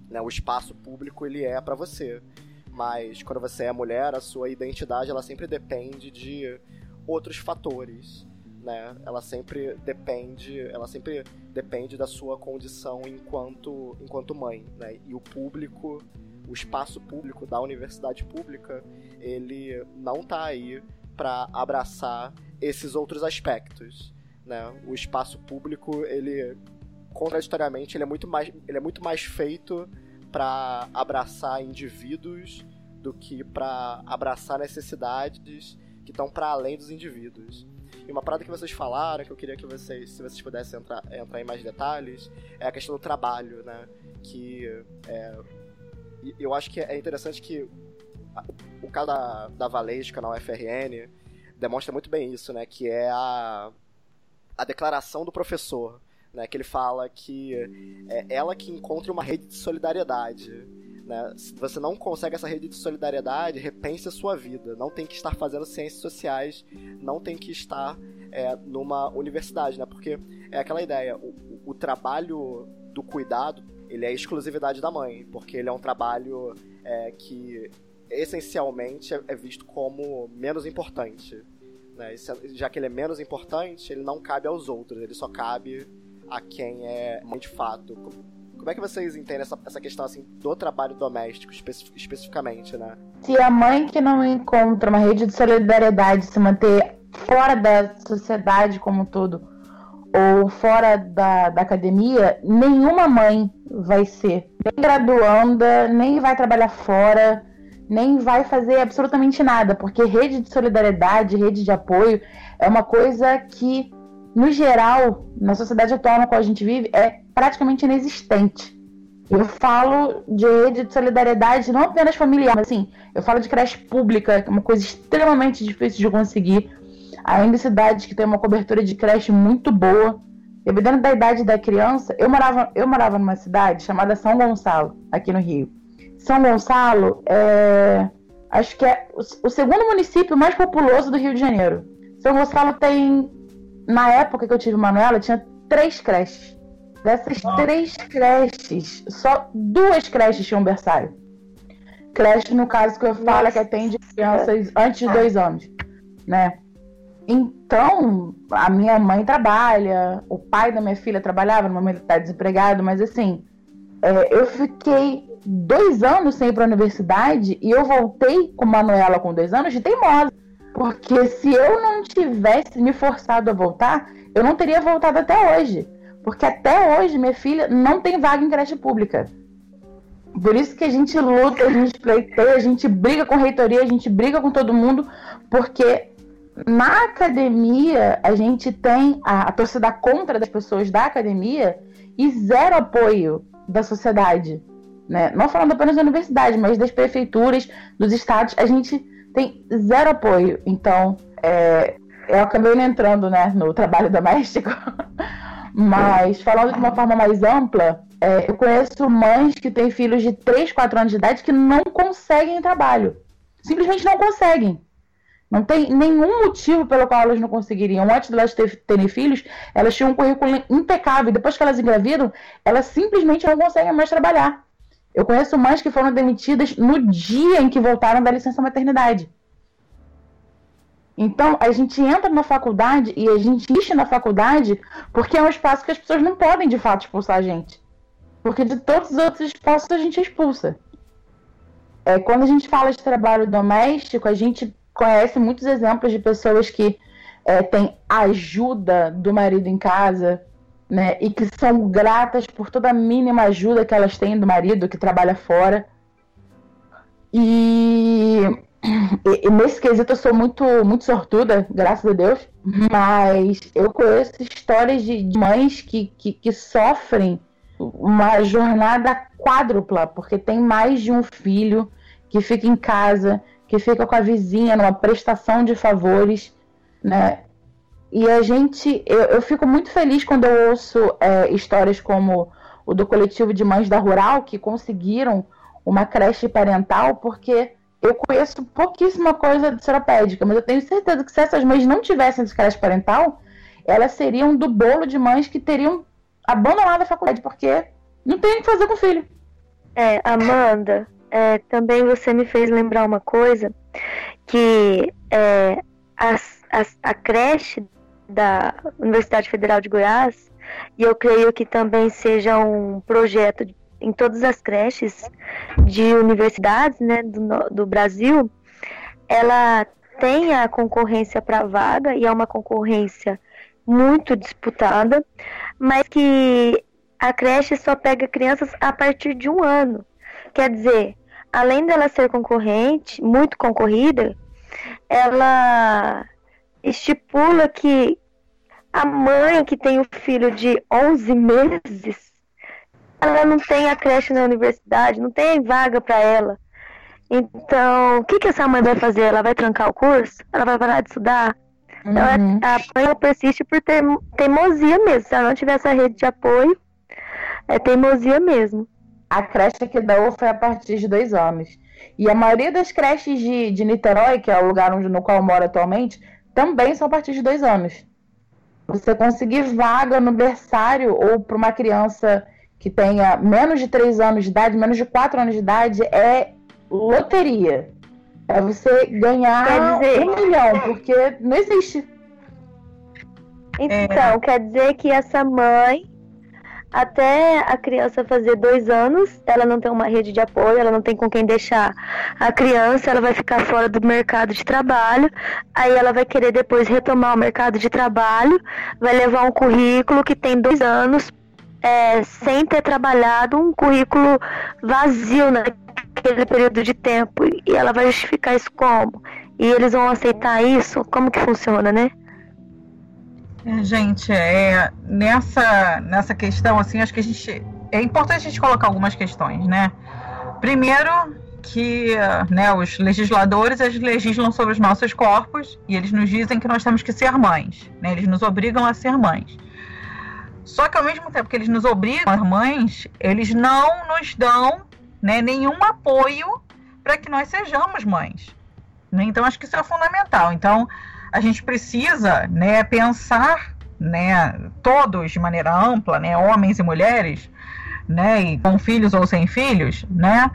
né? O espaço público ele é para você. Mas quando você é mulher, a sua identidade ela sempre depende de outros fatores né? Ela sempre depende, ela sempre depende da sua condição enquanto enquanto mãe, né? E o público, o espaço público da universidade pública, ele não tá aí para abraçar esses outros aspectos, né? O espaço público, ele contraditoriamente, ele é muito mais ele é muito mais feito para abraçar indivíduos do que para abraçar necessidades que estão para além dos indivíduos. E uma parada que vocês falaram, que eu queria que vocês, se vocês pudessem entrar, entrar em mais detalhes, é a questão do trabalho, né? Que é, eu acho que é interessante que o caso da, da Valesca na UFRN demonstra muito bem isso, né? Que é a, a declaração do professor, né? Que ele fala que é ela que encontra uma rede de solidariedade né? Se você não consegue essa rede de solidariedade, repense a sua vida. Não tem que estar fazendo ciências sociais, não tem que estar é, numa universidade, né? Porque é aquela ideia, o, o trabalho do cuidado, ele é exclusividade da mãe, porque ele é um trabalho é, que essencialmente é, é visto como menos importante. Né? Já que ele é menos importante, ele não cabe aos outros, ele só cabe a quem é mãe de fato. Como é que vocês entendem essa, essa questão assim do trabalho doméstico especificamente, né? Se a mãe que não encontra uma rede de solidariedade se manter fora da sociedade como um todo ou fora da, da academia, nenhuma mãe vai ser nem graduanda, nem vai trabalhar fora, nem vai fazer absolutamente nada, porque rede de solidariedade, rede de apoio é uma coisa que no geral, na sociedade atual na qual a gente vive, é praticamente inexistente. Eu falo de rede de solidariedade não apenas familiar, mas assim, eu falo de creche pública, que é uma coisa extremamente difícil de conseguir. Ainda cidades que tem uma cobertura de creche muito boa. Dependendo da idade da criança, eu morava, eu morava numa cidade chamada São Gonçalo, aqui no Rio. São Gonçalo é, acho que é o, o segundo município mais populoso do Rio de Janeiro. São Gonçalo tem na época que eu tive Manuela, tinha três creches. Dessas três creches, só duas creches tinham berçário. Creche, no caso que eu falo, é que atende crianças antes de dois anos, né? Então, a minha mãe trabalha, o pai da minha filha trabalhava, no momento está desempregado, mas assim, É, eu fiquei dois anos sem ir para a universidade e eu voltei com Manuela com dois anos de teimosa. Porque se eu não tivesse me forçado a voltar, eu não teria voltado até hoje. Porque até hoje minha filha não tem vaga em creche pública. Por isso que a gente luta, a gente pleiteia, a gente briga com a reitoria, a gente briga com todo mundo, porque na academia a gente tem a, a torcida contra das pessoas da academia e zero apoio da sociedade. Né? Não falando apenas da universidade, mas das prefeituras, dos estados, a gente tem zero apoio. Então, é, eu acabei entrando né, no trabalho doméstico, mas falando de uma forma mais ampla, é, eu conheço mães que têm filhos de 3, 4 anos de idade que não conseguem trabalho. Simplesmente não conseguem. Não tem nenhum motivo pelo qual elas não conseguiriam. Antes de elas terem filhos, elas tinham um currículo impecável. Depois que elas engravidam, elas simplesmente não conseguem mais trabalhar. Eu conheço mães que foram demitidas no dia em que voltaram da licença maternidade. Então, a gente entra na faculdade e a gente enche na faculdade porque é um espaço que as pessoas não podem, de fato, expulsar a gente. Porque de todos os outros espaços a gente expulsa. É, quando a gente fala de trabalho doméstico, a gente conhece muitos exemplos de pessoas que é, têm ajuda do marido em casa, né? E que são gratas por toda a mínima ajuda que elas têm do marido que trabalha fora. E, e, nesse quesito eu sou muito, muito sortuda, graças a Deus. Mas eu conheço histórias de, de mães que, que, que sofrem uma jornada quádrupla, porque tem mais de um filho que fica em casa, que fica com a vizinha numa prestação de favores, né? E a gente, eu, eu fico muito feliz quando eu ouço é, histórias como o do coletivo de mães da Rural que conseguiram uma creche parental, porque eu conheço pouquíssima coisa de seropédica, mas eu tenho certeza que se essas mães não tivessem essa creche parental, elas seriam do bolo de mães que teriam abandonado a faculdade, porque não tem o que fazer com o filho. É, Amanda, é, também você me fez lembrar uma coisa, que é, a creche da Universidade Federal de Goiás, e eu creio que também seja um projeto em todas as creches de universidades né, do, do Brasil, ela tem a concorrência para vaga e é uma concorrência muito disputada, mas que a creche só pega crianças a partir de um ano. Quer dizer, além dela ser concorrente, muito concorrida, ela estipula que a mãe que tem o filho de 11 meses, ela não tem a creche na universidade, não tem vaga para ela. Então, o que, que essa mãe vai fazer? Ela vai trancar o curso? Ela vai parar de estudar? Uhum. Ela, a mãe persiste por ter teimosia mesmo. Se ela não tiver essa rede de apoio, é teimosia mesmo. A creche aqui da UFA é a partir de dois anos. E a maioria das creches de, de Niterói, que é o lugar onde, no qual eu moro atualmente, também são a partir de dois anos. Você conseguir vaga no berçário ou para uma criança que tenha menos de três anos de idade, menos de quatro anos de idade, é loteria. É você ganhar dizer... um milhão, porque não existe. Então, é... quer dizer que essa mãe até a criança fazer dois anos, ela não tem uma rede de apoio, ela não tem com quem deixar a criança, ela vai ficar fora do mercado de trabalho, aí ela vai querer depois retomar o mercado de trabalho, vai levar um currículo que tem dois anos é, sem ter trabalhado, um currículo vazio naquele período de tempo, e ela vai justificar isso como? E eles vão aceitar isso? Como que funciona, né? É, gente, é, nessa, nessa questão, assim, acho que a gente. É importante a gente colocar algumas questões, né? Primeiro, que né, os legisladores eles legislam sobre os nossos corpos e eles nos dizem que nós temos que ser mães, né? Eles nos obrigam a ser mães. Só que ao mesmo tempo que eles nos obrigam a ser mães, eles não nos dão né, nenhum apoio para que nós sejamos mães. Né? Então acho que isso é fundamental. Então a gente precisa né, pensar né, todos de maneira ampla, né, homens e mulheres, né, e com filhos ou sem filhos, né,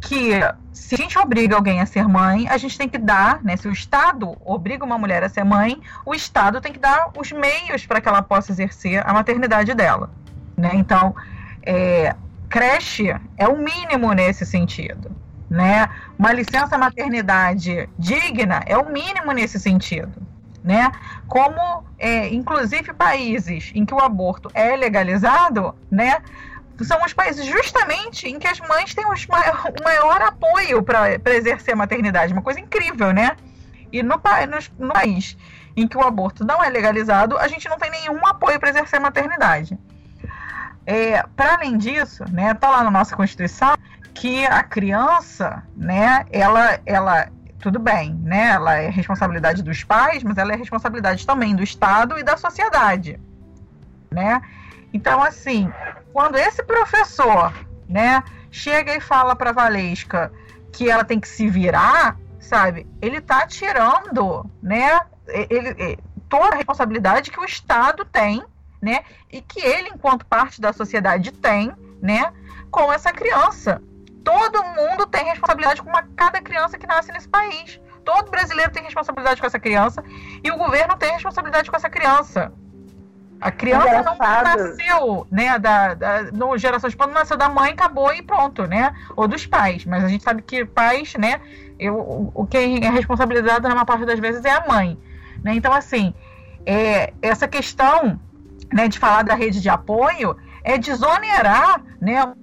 que se a gente obriga alguém a ser mãe, a gente tem que dar, né, se o Estado obriga uma mulher a ser mãe, o Estado tem que dar os meios para que ela possa exercer a maternidade dela. Né? Então, é, creche é o mínimo nesse sentido. Né? Uma licença maternidade digna é o mínimo nesse sentido. Né? Como, é, inclusive, países em que o aborto é legalizado, né? são os países justamente em que as mães têm os maior, maior apoio para exercer a maternidade. Uma coisa incrível, né? E no, no, no país em que o aborto não é legalizado, a gente não tem nenhum apoio para exercer a maternidade. É, para além disso, né, tá lá na nossa Constituição que a criança, né, ela, ela, tudo bem, né, ela é responsabilidade dos pais, mas ela é responsabilidade também do Estado e da sociedade, né? Então, assim, quando esse professor, né, chega e fala para Valesca que ela tem que se virar, sabe? Ele tá tirando, né, ele, toda a responsabilidade que o Estado tem, né, e que ele, enquanto parte da sociedade, tem, né, com essa criança. Todo mundo tem responsabilidade com uma, cada criança que nasce nesse país. Todo brasileiro tem responsabilidade com essa criança e o governo tem responsabilidade com essa criança. A criança Engraçado. não nasceu, né, da, da, no geração espontânea, nasceu da mãe, acabou e pronto, né? Ou dos pais. Mas a gente sabe que pais, né, eu, o quem é responsabilizado na maior parte das vezes é a mãe. Né? Então, assim, é, essa questão né, de falar da rede de apoio é desonerar né,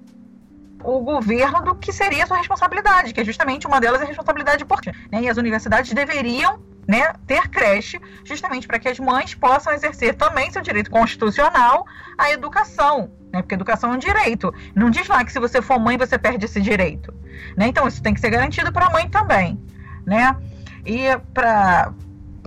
o governo do que seria sua responsabilidade, que é justamente uma delas é a responsabilidade por né? E as universidades deveriam né, ter creche, justamente para que as mães possam exercer também seu direito constitucional à educação, né, porque educação é um direito. Não diz lá que se você for mãe você perde esse direito, né? Então isso tem que ser garantido para a mãe também, né? E para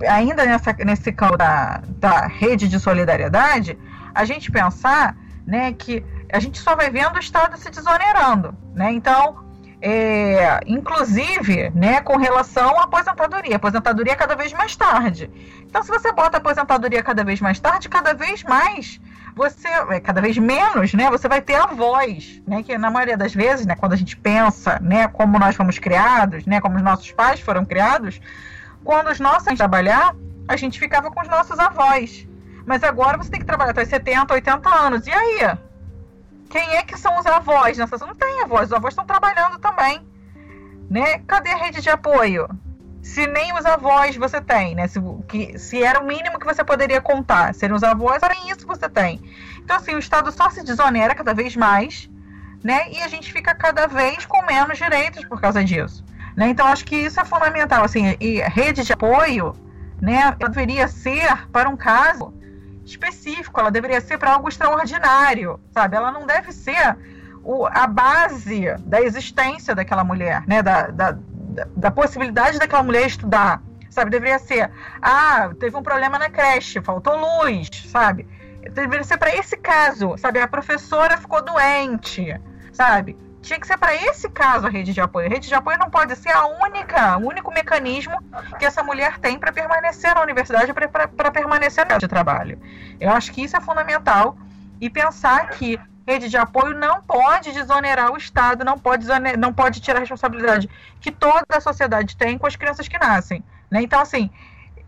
ainda nessa, nesse campo da, da rede de solidariedade, a gente pensar, né, que a gente só vai vendo o Estado se desonerando, né? Então é, inclusive, né, com relação à aposentadoria. aposentadoria cada vez mais tarde. Então, se você bota a aposentadoria cada vez mais tarde, cada vez mais você, é, cada vez menos, né, você vai ter a voz, né, que na maioria das vezes, né, quando a gente pensa, né, como nós fomos criados, né, como os nossos pais foram criados, quando os nossos trabalhar, a gente ficava com os nossos avós. Mas agora você tem que trabalhar até 70, 80 anos. E aí? Quem é que são os avós nessa Não tem avós, os avós estão trabalhando também. Né? Cadê a rede de apoio? Se nem os avós você tem, né? Se, que, se era o mínimo que você poderia contar, seriam os avós, era isso que você tem. Então, assim, o Estado só se desonera cada vez mais, né? E a gente fica cada vez com menos direitos por causa disso. Né? Então, acho que isso é fundamental. Assim, e rede de apoio né, deveria ser para um caso específico, ela deveria ser para algo extraordinário, sabe? Ela não deve ser o, a base da existência daquela mulher, né? Da, da, da, possibilidade daquela mulher estudar, sabe? Deveria ser, ah, teve um problema na creche, faltou luz, sabe? Deveria ser para esse caso, sabe? A professora ficou doente, sabe? Tinha que ser para esse caso a rede de apoio. A rede de apoio não pode ser a única, o único mecanismo que essa mulher tem para permanecer na universidade, para permanecer no de trabalho. Eu acho que isso é fundamental e pensar que rede de apoio não pode desonerar o Estado, não pode, não pode tirar a responsabilidade que toda a sociedade tem com as crianças que nascem. Né? Então, assim,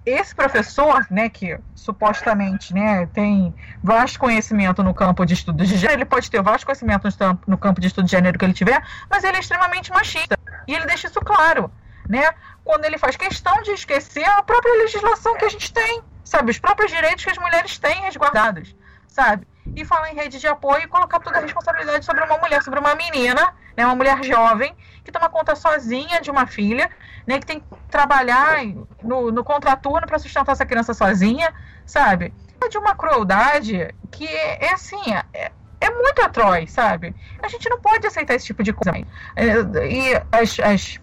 esse professor, né, que supostamente né, tem vasto conhecimento no campo de estudo de gênero, ele pode ter vasto conhecimento no campo de estudo de gênero que ele tiver, mas ele é extremamente machista. E ele deixa isso claro, né? Quando ele faz questão de esquecer a própria legislação que a gente tem, sabe? Os próprios direitos que as mulheres têm resguardados, sabe? E falar em rede de apoio e colocar toda a responsabilidade sobre uma mulher, sobre uma menina, né, uma mulher jovem, que toma conta sozinha de uma filha, né, que tem que trabalhar no, no contraturno para sustentar essa criança sozinha, sabe? É de uma crueldade que é, é assim, é, é, muito atroz, sabe? A gente não pode aceitar esse tipo de coisa. É, e as, as,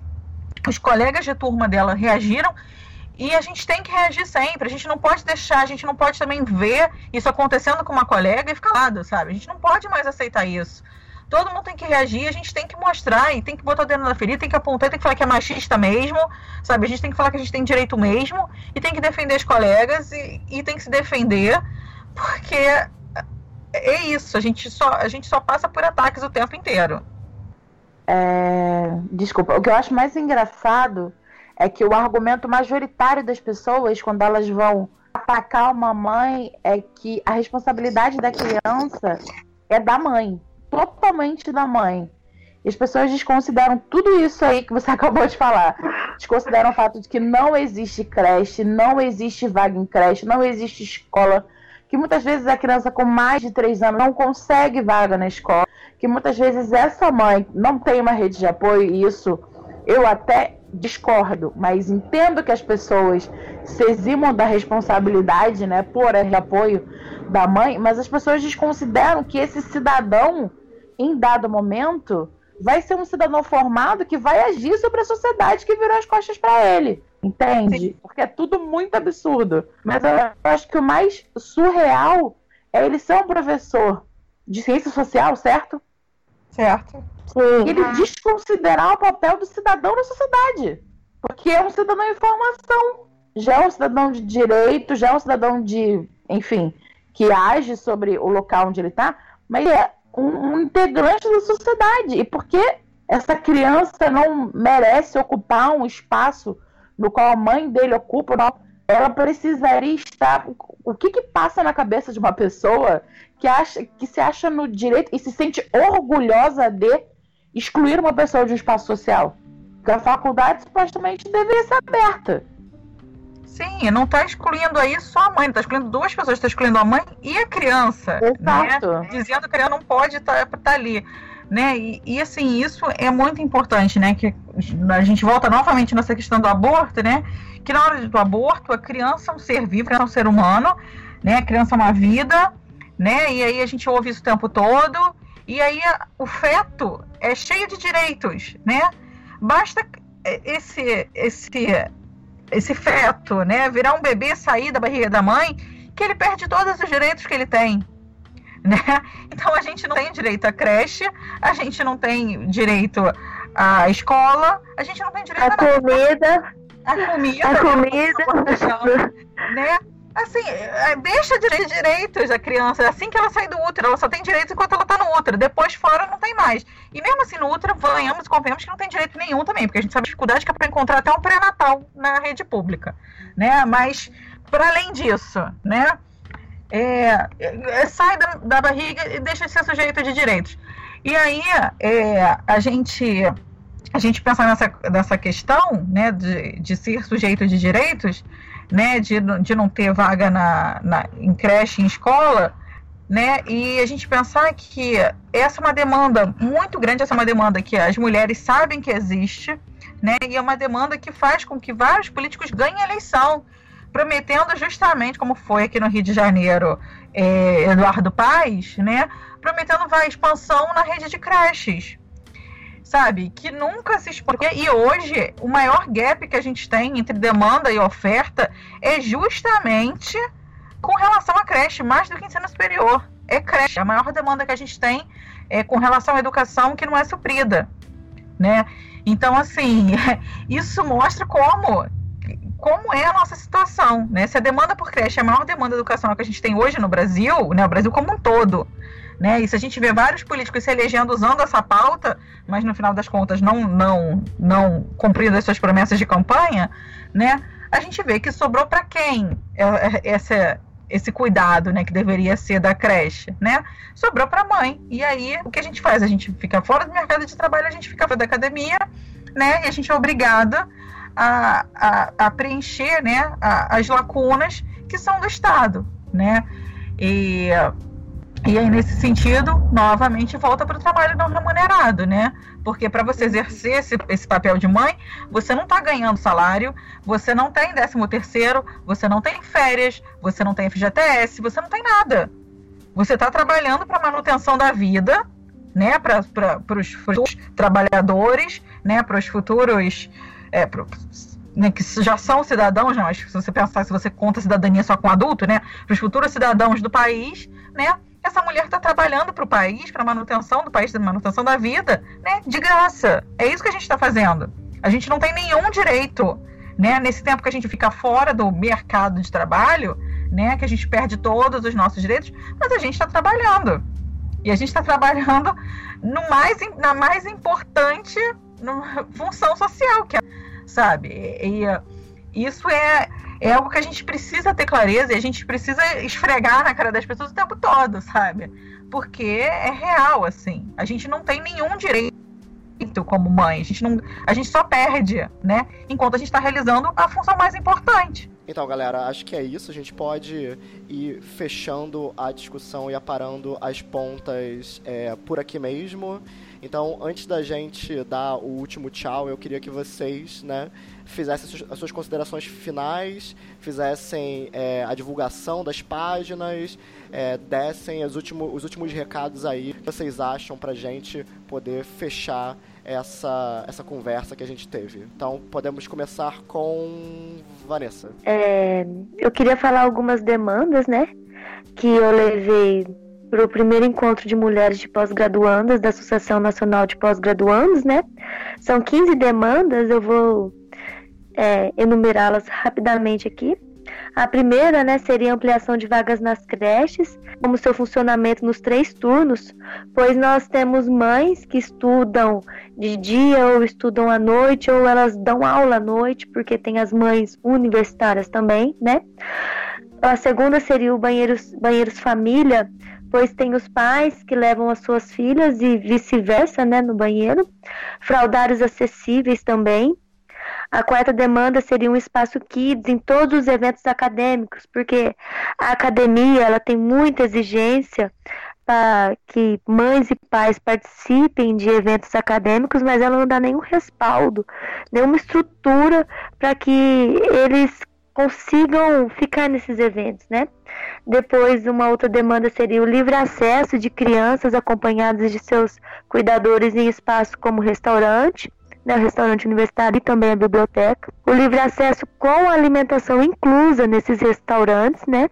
os colegas de turma dela reagiram e a gente tem que reagir sempre. A gente não pode deixar, a gente não pode também ver isso acontecendo com uma colega e ficar lado, sabe? A gente não pode mais aceitar isso todo mundo tem que reagir, a gente tem que mostrar e tem que botar o dedo na ferida, tem que apontar, tem que falar que é machista mesmo, sabe? A gente tem que falar que a gente tem direito mesmo e tem que defender as colegas e, e tem que se defender, porque é isso, a gente só, a gente só passa por ataques o tempo inteiro. É, desculpa, o que eu acho mais engraçado é que o argumento majoritário das pessoas, quando elas vão atacar uma mãe, é que a responsabilidade da criança é da mãe totalmente da mãe. E as pessoas desconsideram tudo isso aí que você acabou de falar. Desconsideram o fato de que não existe creche, não existe vaga em creche, não existe escola. Que muitas vezes a criança com mais de três anos não consegue vaga na escola. Que muitas vezes essa mãe não tem uma rede de apoio, e isso eu até discordo, mas entendo que as pessoas se eximam da responsabilidade, né, por apoio da mãe, mas as pessoas desconsideram que esse cidadão, em dado momento, vai ser um cidadão formado que vai agir sobre a sociedade que virou as costas para ele. Entende? Sim. Porque é tudo muito absurdo. Mas eu acho que o mais surreal é ele ser um professor de ciência social, certo? Certo. Sim. Ele desconsiderar o papel do cidadão na sociedade. Porque é um cidadão em formação. Já é um cidadão de direito, já é um cidadão de, enfim, que age sobre o local onde ele está, mas é um, um integrante da sociedade. E por que essa criança não merece ocupar um espaço no qual a mãe dele ocupa? Não? Ela precisaria estar. O que, que passa na cabeça de uma pessoa que, acha, que se acha no direito e se sente orgulhosa de excluir uma pessoa de um espaço social? Porque a faculdade supostamente deveria ser aberta. Sim, não está excluindo aí só a mãe, está excluindo duas pessoas, está excluindo a mãe e a criança. Exato. Né? Dizendo que a criança não pode estar tá, tá ali. Né? E, e, assim, isso é muito importante, né? Que a gente volta novamente nessa questão do aborto, né? Que na hora do aborto, a criança é um ser vivo, é um ser humano, né? A criança é uma vida, né? E aí a gente ouve isso o tempo todo. E aí o feto é cheio de direitos, né? Basta esse, esse esse feto, né, virar um bebê sair da barriga da mãe, que ele perde todos os direitos que ele tem. Né? Então a gente não tem direito à creche, a gente não tem direito à escola, a gente não tem direito a, a comida, a comida, a comida, né? Assim, é, deixa de direitos a criança. Assim que ela sai do útero, ela só tem direitos enquanto ela tá no útero. Depois fora não tem mais. E mesmo assim, no útero, venhamos e convenhamos que não tem direito nenhum também, porque a gente sabe a dificuldade que é para encontrar até um pré-natal na rede pública. Né? Mas, para além disso, né? É, é, sai da, da, barriga e deixa de ser sujeito de direitos. E aí, é, a gente a gente pensar nessa, nessa questão né, de, de ser sujeito de direitos, né, de, de não ter vaga na, na, em creche, em escola, né, e a gente pensar que essa é uma demanda muito grande, essa é uma demanda que as mulheres sabem que existe, né, e é uma demanda que faz com que vários políticos ganhem eleição, prometendo justamente, como foi aqui no Rio de Janeiro, é, Eduardo Paes, né, prometendo vai expansão na rede de creches, sabe? Que nunca se exportou. E hoje, o maior gap que a gente tem entre demanda e oferta é justamente com relação à creche, mais do que ensino superior. É creche. A maior demanda que a gente tem é com relação à educação que não é suprida, né? Então, assim, isso mostra como como é a nossa situação, né? Se a demanda por creche é a maior demanda educacional que a gente tem hoje no Brasil, né? O Brasil como um todo, né? E se a gente vê vários políticos se elegendo usando essa pauta, mas no final das contas não não não cumprindo as suas promessas de campanha, né? A gente vê que sobrou para quem é, é, essa esse cuidado, né, que deveria ser da creche, né? Sobrou para a mãe. E aí, o que a gente faz? A gente fica fora do mercado de trabalho, a gente fica fora da academia, né? E a gente é obrigada a, a, a preencher, né, a, as lacunas que são do Estado, né? E e aí, nesse sentido, novamente volta para o trabalho não remunerado, né? Porque para você exercer esse, esse, papel de mãe, você não está ganhando salário, você não tem 13 terceiro, você não tem férias, você não tem FGTS, você não tem nada. Você está trabalhando para manutenção da vida, né? Para os futuros trabalhadores, né? Para os futuros. É, pro, né, que já são cidadãos, né, mas se você pensar, se você conta cidadania só com adulto, né? Para os futuros cidadãos do país, né? Essa mulher está trabalhando para o país, para a manutenção do país, para manutenção da vida, né? De graça. É isso que a gente está fazendo. A gente não tem nenhum direito, né? Nesse tempo que a gente fica fora do mercado de trabalho, né? Que a gente perde todos os nossos direitos, mas a gente está trabalhando. E a gente está trabalhando no mais, na mais importante função social, que é, sabe? E, e isso é é algo que a gente precisa ter clareza e a gente precisa esfregar na cara das pessoas o tempo todo, sabe? Porque é real, assim. A gente não tem nenhum direito como mãe. A gente, não, a gente só perde, né? Enquanto a gente está realizando a função mais importante. Então, galera, acho que é isso. A gente pode ir fechando a discussão e aparando as pontas é, por aqui mesmo. Então, antes da gente dar o último tchau, eu queria que vocês, né, fizessem as suas considerações finais, fizessem é, a divulgação das páginas, é, dessem os últimos, os últimos recados aí que vocês acham pra gente poder fechar essa, essa conversa que a gente teve. Então, podemos começar com Vanessa. É, eu queria falar algumas demandas, né? Que eu levei para o primeiro encontro de mulheres de pós-graduandas da Associação Nacional de Pós-Graduandos, né? São 15 demandas, eu vou é, enumerá-las rapidamente aqui. A primeira, né, seria a ampliação de vagas nas creches, como seu funcionamento nos três turnos, pois nós temos mães que estudam de dia ou estudam à noite, ou elas dão aula à noite, porque tem as mães universitárias também, né? A segunda seria o banheiros, banheiros família, pois tem os pais que levam as suas filhas e vice-versa, né, no banheiro. Fraldários acessíveis também. A quarta demanda seria um espaço kids em todos os eventos acadêmicos, porque a academia ela tem muita exigência para que mães e pais participem de eventos acadêmicos, mas ela não dá nenhum respaldo, nenhuma estrutura para que eles consigam ficar nesses eventos, né? Depois, uma outra demanda seria o livre acesso de crianças acompanhadas de seus cuidadores em espaços como restaurante, né, o restaurante universitário e também a biblioteca. O livre acesso com alimentação inclusa nesses restaurantes, né?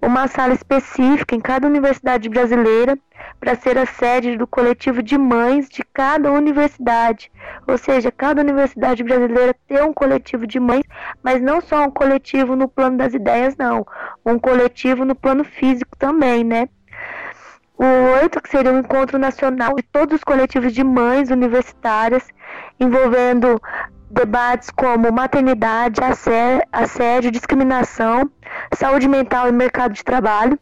Uma sala específica em cada universidade brasileira para ser a sede do coletivo de mães de cada universidade. Ou seja, cada universidade brasileira tem um coletivo de mães, mas não só um coletivo no plano das ideias, não. Um coletivo no plano físico também, né? O oito, que seria um encontro nacional de todos os coletivos de mães universitárias, envolvendo debates como maternidade, assédio, discriminação, saúde mental e mercado de trabalho.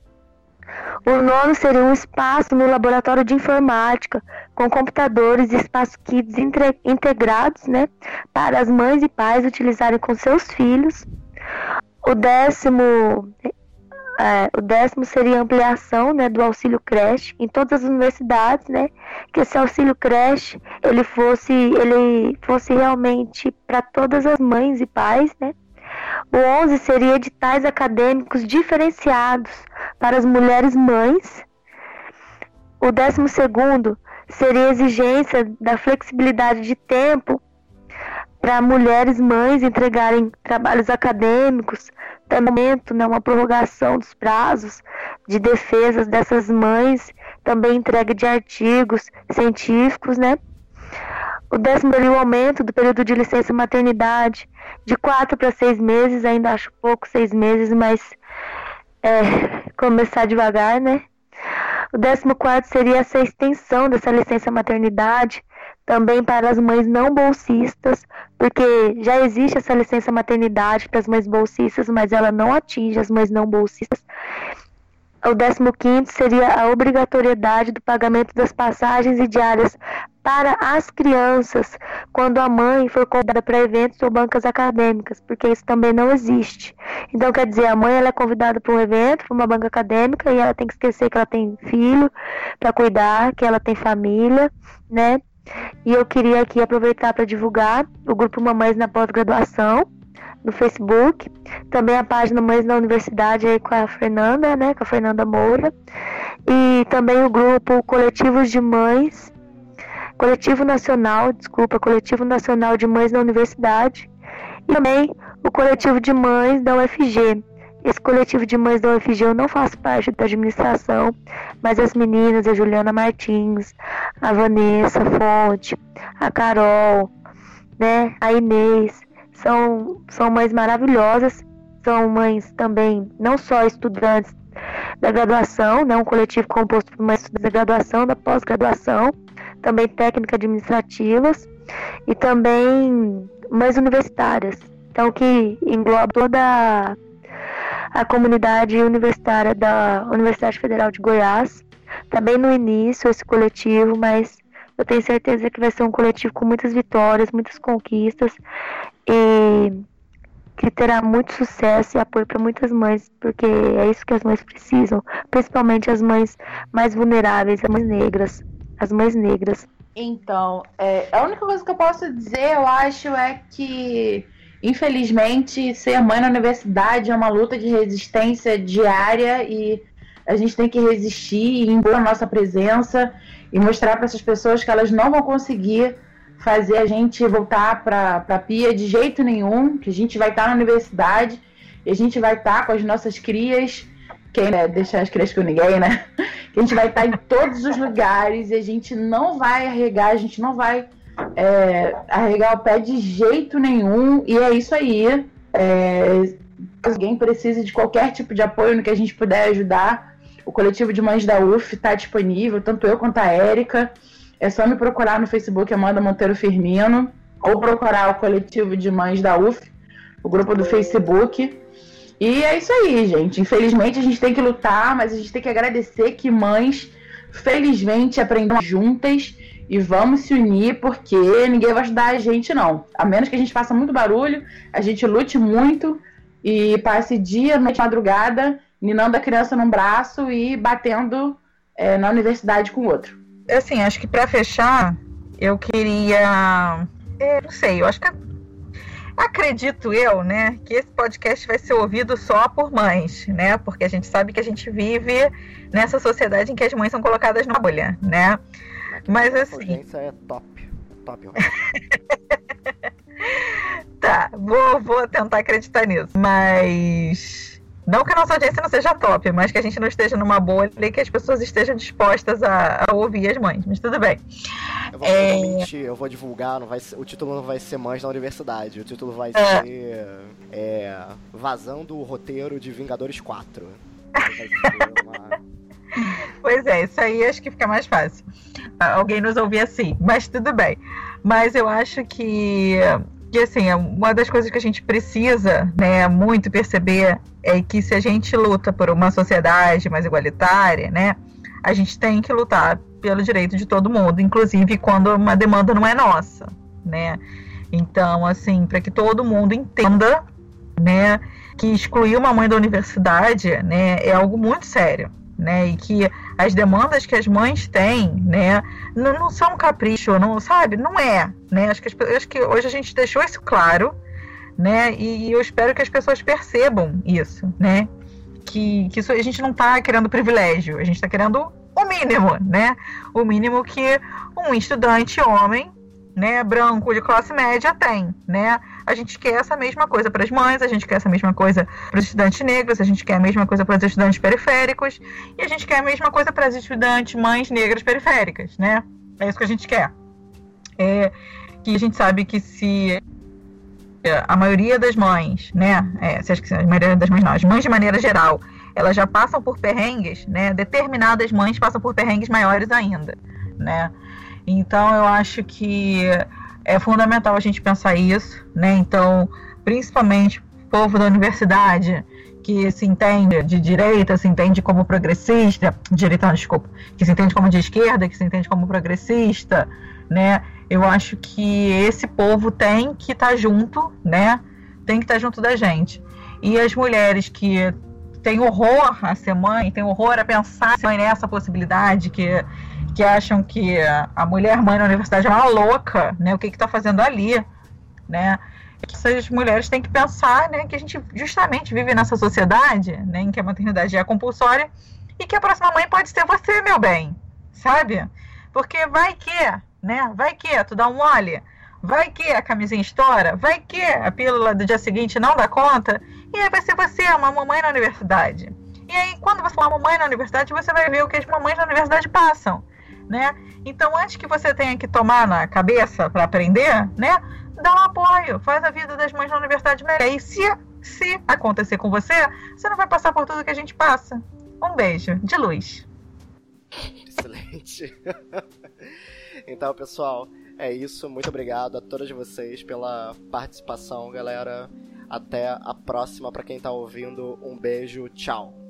O nono seria um espaço no laboratório de informática, com computadores e espaço kits integrados né, para as mães e pais utilizarem com seus filhos. O décimo é, o décimo seria a ampliação né, do auxílio creche em todas as universidades, né? Que esse auxílio creche ele fosse, ele fosse realmente para todas as mães e pais, né? O 11 seria editais acadêmicos diferenciados para as mulheres mães. O 12 segundo seria a exigência da flexibilidade de tempo para mulheres mães entregarem trabalhos acadêmicos, também né, uma prorrogação dos prazos de defesas dessas mães, também entrega de artigos científicos, né? O décimo ali, o aumento do período de licença maternidade de quatro para seis meses, ainda acho pouco seis meses, mas é, começar devagar, né? O décimo quarto seria essa extensão dessa licença maternidade também para as mães não bolsistas, porque já existe essa licença maternidade para as mães bolsistas, mas ela não atinge as mães não bolsistas. O 15 seria a obrigatoriedade do pagamento das passagens e diárias para as crianças quando a mãe for convidada para eventos ou bancas acadêmicas, porque isso também não existe. Então, quer dizer, a mãe ela é convidada para um evento, para uma banca acadêmica, e ela tem que esquecer que ela tem filho para cuidar, que ela tem família, né? E eu queria aqui aproveitar para divulgar o grupo Mamães na Pós-Graduação no Facebook, também a página Mães na Universidade aí com a Fernanda, né, com a Fernanda Moura, e também o grupo Coletivos de Mães, Coletivo Nacional, desculpa, Coletivo Nacional de Mães na Universidade, e também o Coletivo de Mães da UFG. Esse coletivo de mães da UFG eu não faço parte da administração, mas as meninas, a Juliana Martins, a Vanessa Fonte, a Carol, né, a Inês, são, são mães maravilhosas, são mães também, não só estudantes da graduação, né, um coletivo composto por mães da graduação, da pós-graduação, também técnicas administrativas e também mães universitárias. Então que engloba toda a, comunidade universitária da Universidade Federal de Goiás. Também no início esse coletivo, mas eu tenho certeza que vai ser um coletivo com muitas vitórias, muitas conquistas e que terá muito sucesso e apoio para muitas mães, porque é isso que as mães precisam, principalmente as mães mais vulneráveis, as mães negras, as mães negras. Então, é, a única coisa que eu posso dizer, eu acho, é que infelizmente ser mãe na universidade é uma luta de resistência diária e a gente tem que resistir e impor a nossa presença e mostrar para essas pessoas que elas não vão conseguir fazer a gente voltar para a pia de jeito nenhum, que a gente vai estar tá na universidade e a gente vai estar tá com as nossas crias, quem né, deixar as crias com ninguém, né? Que a gente vai estar tá em todos os lugares e a gente não vai arregar, a gente não vai é, arregar o pé de jeito nenhum e é isso aí. É, alguém de qualquer tipo de apoio no que a gente puder ajudar, o coletivo de mães da UF está disponível, tanto eu quanto a Érica. É só me procurar no Facebook Amanda Monteiro Firmino ou procurar o coletivo de mães da UF, o grupo do Facebook. E é isso aí, gente. Infelizmente a gente tem que lutar, mas a gente tem que agradecer que mães, felizmente, aprendem juntas e vamos se unir porque ninguém vai ajudar a gente, não. A menos que a gente faça muito barulho, a gente lute muito e passe dia, noite, madrugada ninando a criança num braço e batendo é, na universidade com o outro. Assim, acho que para fechar, eu queria. É, não sei, eu acho que. Acredito eu, né, que esse podcast vai ser ouvido só por mães, né? Porque a gente sabe que a gente vive nessa sociedade em que as mães são colocadas na bolha, né? Mas assim. A é top. Top, Tá, vou, vou tentar acreditar nisso. Mas não que a nossa audiência não seja top, mas que a gente não esteja numa bolha e que as pessoas estejam dispostas a, a ouvir as mães. Mas tudo bem. Eu vou, é... mentir, eu vou divulgar, não vai ser, o título não vai ser Mães na Universidade. O título vai é. ser é, Vazando o Roteiro de Vingadores 4. Uma... Pois é, isso aí acho que fica mais fácil. Alguém nos ouvir assim, mas tudo bem. Mas eu acho que que assim, uma das coisas que a gente precisa, né, muito perceber é que se a gente luta por uma sociedade mais igualitária, né, a gente tem que lutar pelo direito de todo mundo, inclusive quando uma demanda não é nossa, né? Então, assim, para que todo mundo entenda, né, que excluir uma mãe da universidade, né, é algo muito sério, né? E que as demandas que as mães têm, né, não, não são um capricho, não, sabe? Não é, né? Acho que, as, acho que hoje a gente deixou isso claro, né? E eu espero que as pessoas percebam isso, né? Que, que isso, a gente não está querendo privilégio, a gente está querendo o mínimo, né? O mínimo que um estudante homem né, branco de classe média tem, né? A gente quer essa mesma coisa para as mães, a gente quer essa mesma coisa para os estudantes negros, a gente quer a mesma coisa para os estudantes periféricos e a gente quer a mesma coisa para as estudantes mães negras periféricas, né? É isso que a gente quer. É que a gente sabe que se a maioria das mães, né? É, se a maioria das mães não, as mães de maneira geral, elas já passam por perrengues, né? Determinadas mães passam por perrengues maiores ainda, né? Então eu acho que é fundamental a gente pensar isso, né? Então, principalmente o povo da universidade que se entende de direita, se entende como progressista, direita, não, desculpa, que se entende como de esquerda, que se entende como progressista, né? Eu acho que esse povo tem que estar tá junto, né? Tem que estar tá junto da gente. E as mulheres que têm horror a ser mãe, têm horror a pensar nessa possibilidade, que que acham que a mulher mãe na universidade é uma louca, né? O que está fazendo ali, né? Essas mulheres têm que pensar, né, que a gente justamente vive nessa sociedade, né, em que a maternidade é compulsória e que a próxima mãe pode ser você, meu bem, sabe? Porque vai que, né? Vai que tu dá um mole, vai que a camisinha estoura, vai que a pílula do dia seguinte não dá conta e aí vai ser você, uma mamãe na universidade. E aí, quando você for uma mamãe na universidade, você vai ver o que as mamães na universidade passam né? Então, antes que você tenha que tomar na cabeça para aprender, né? Dá um apoio, faz a vida das mães na universidade melhor. E se, se acontecer com você, você não vai passar por tudo que a gente passa. Um beijo, de luz. Excelente. então, pessoal, É isso, muito obrigado a todas vocês pela participação, galera. Até a próxima para quem tá ouvindo. Um beijo, tchau.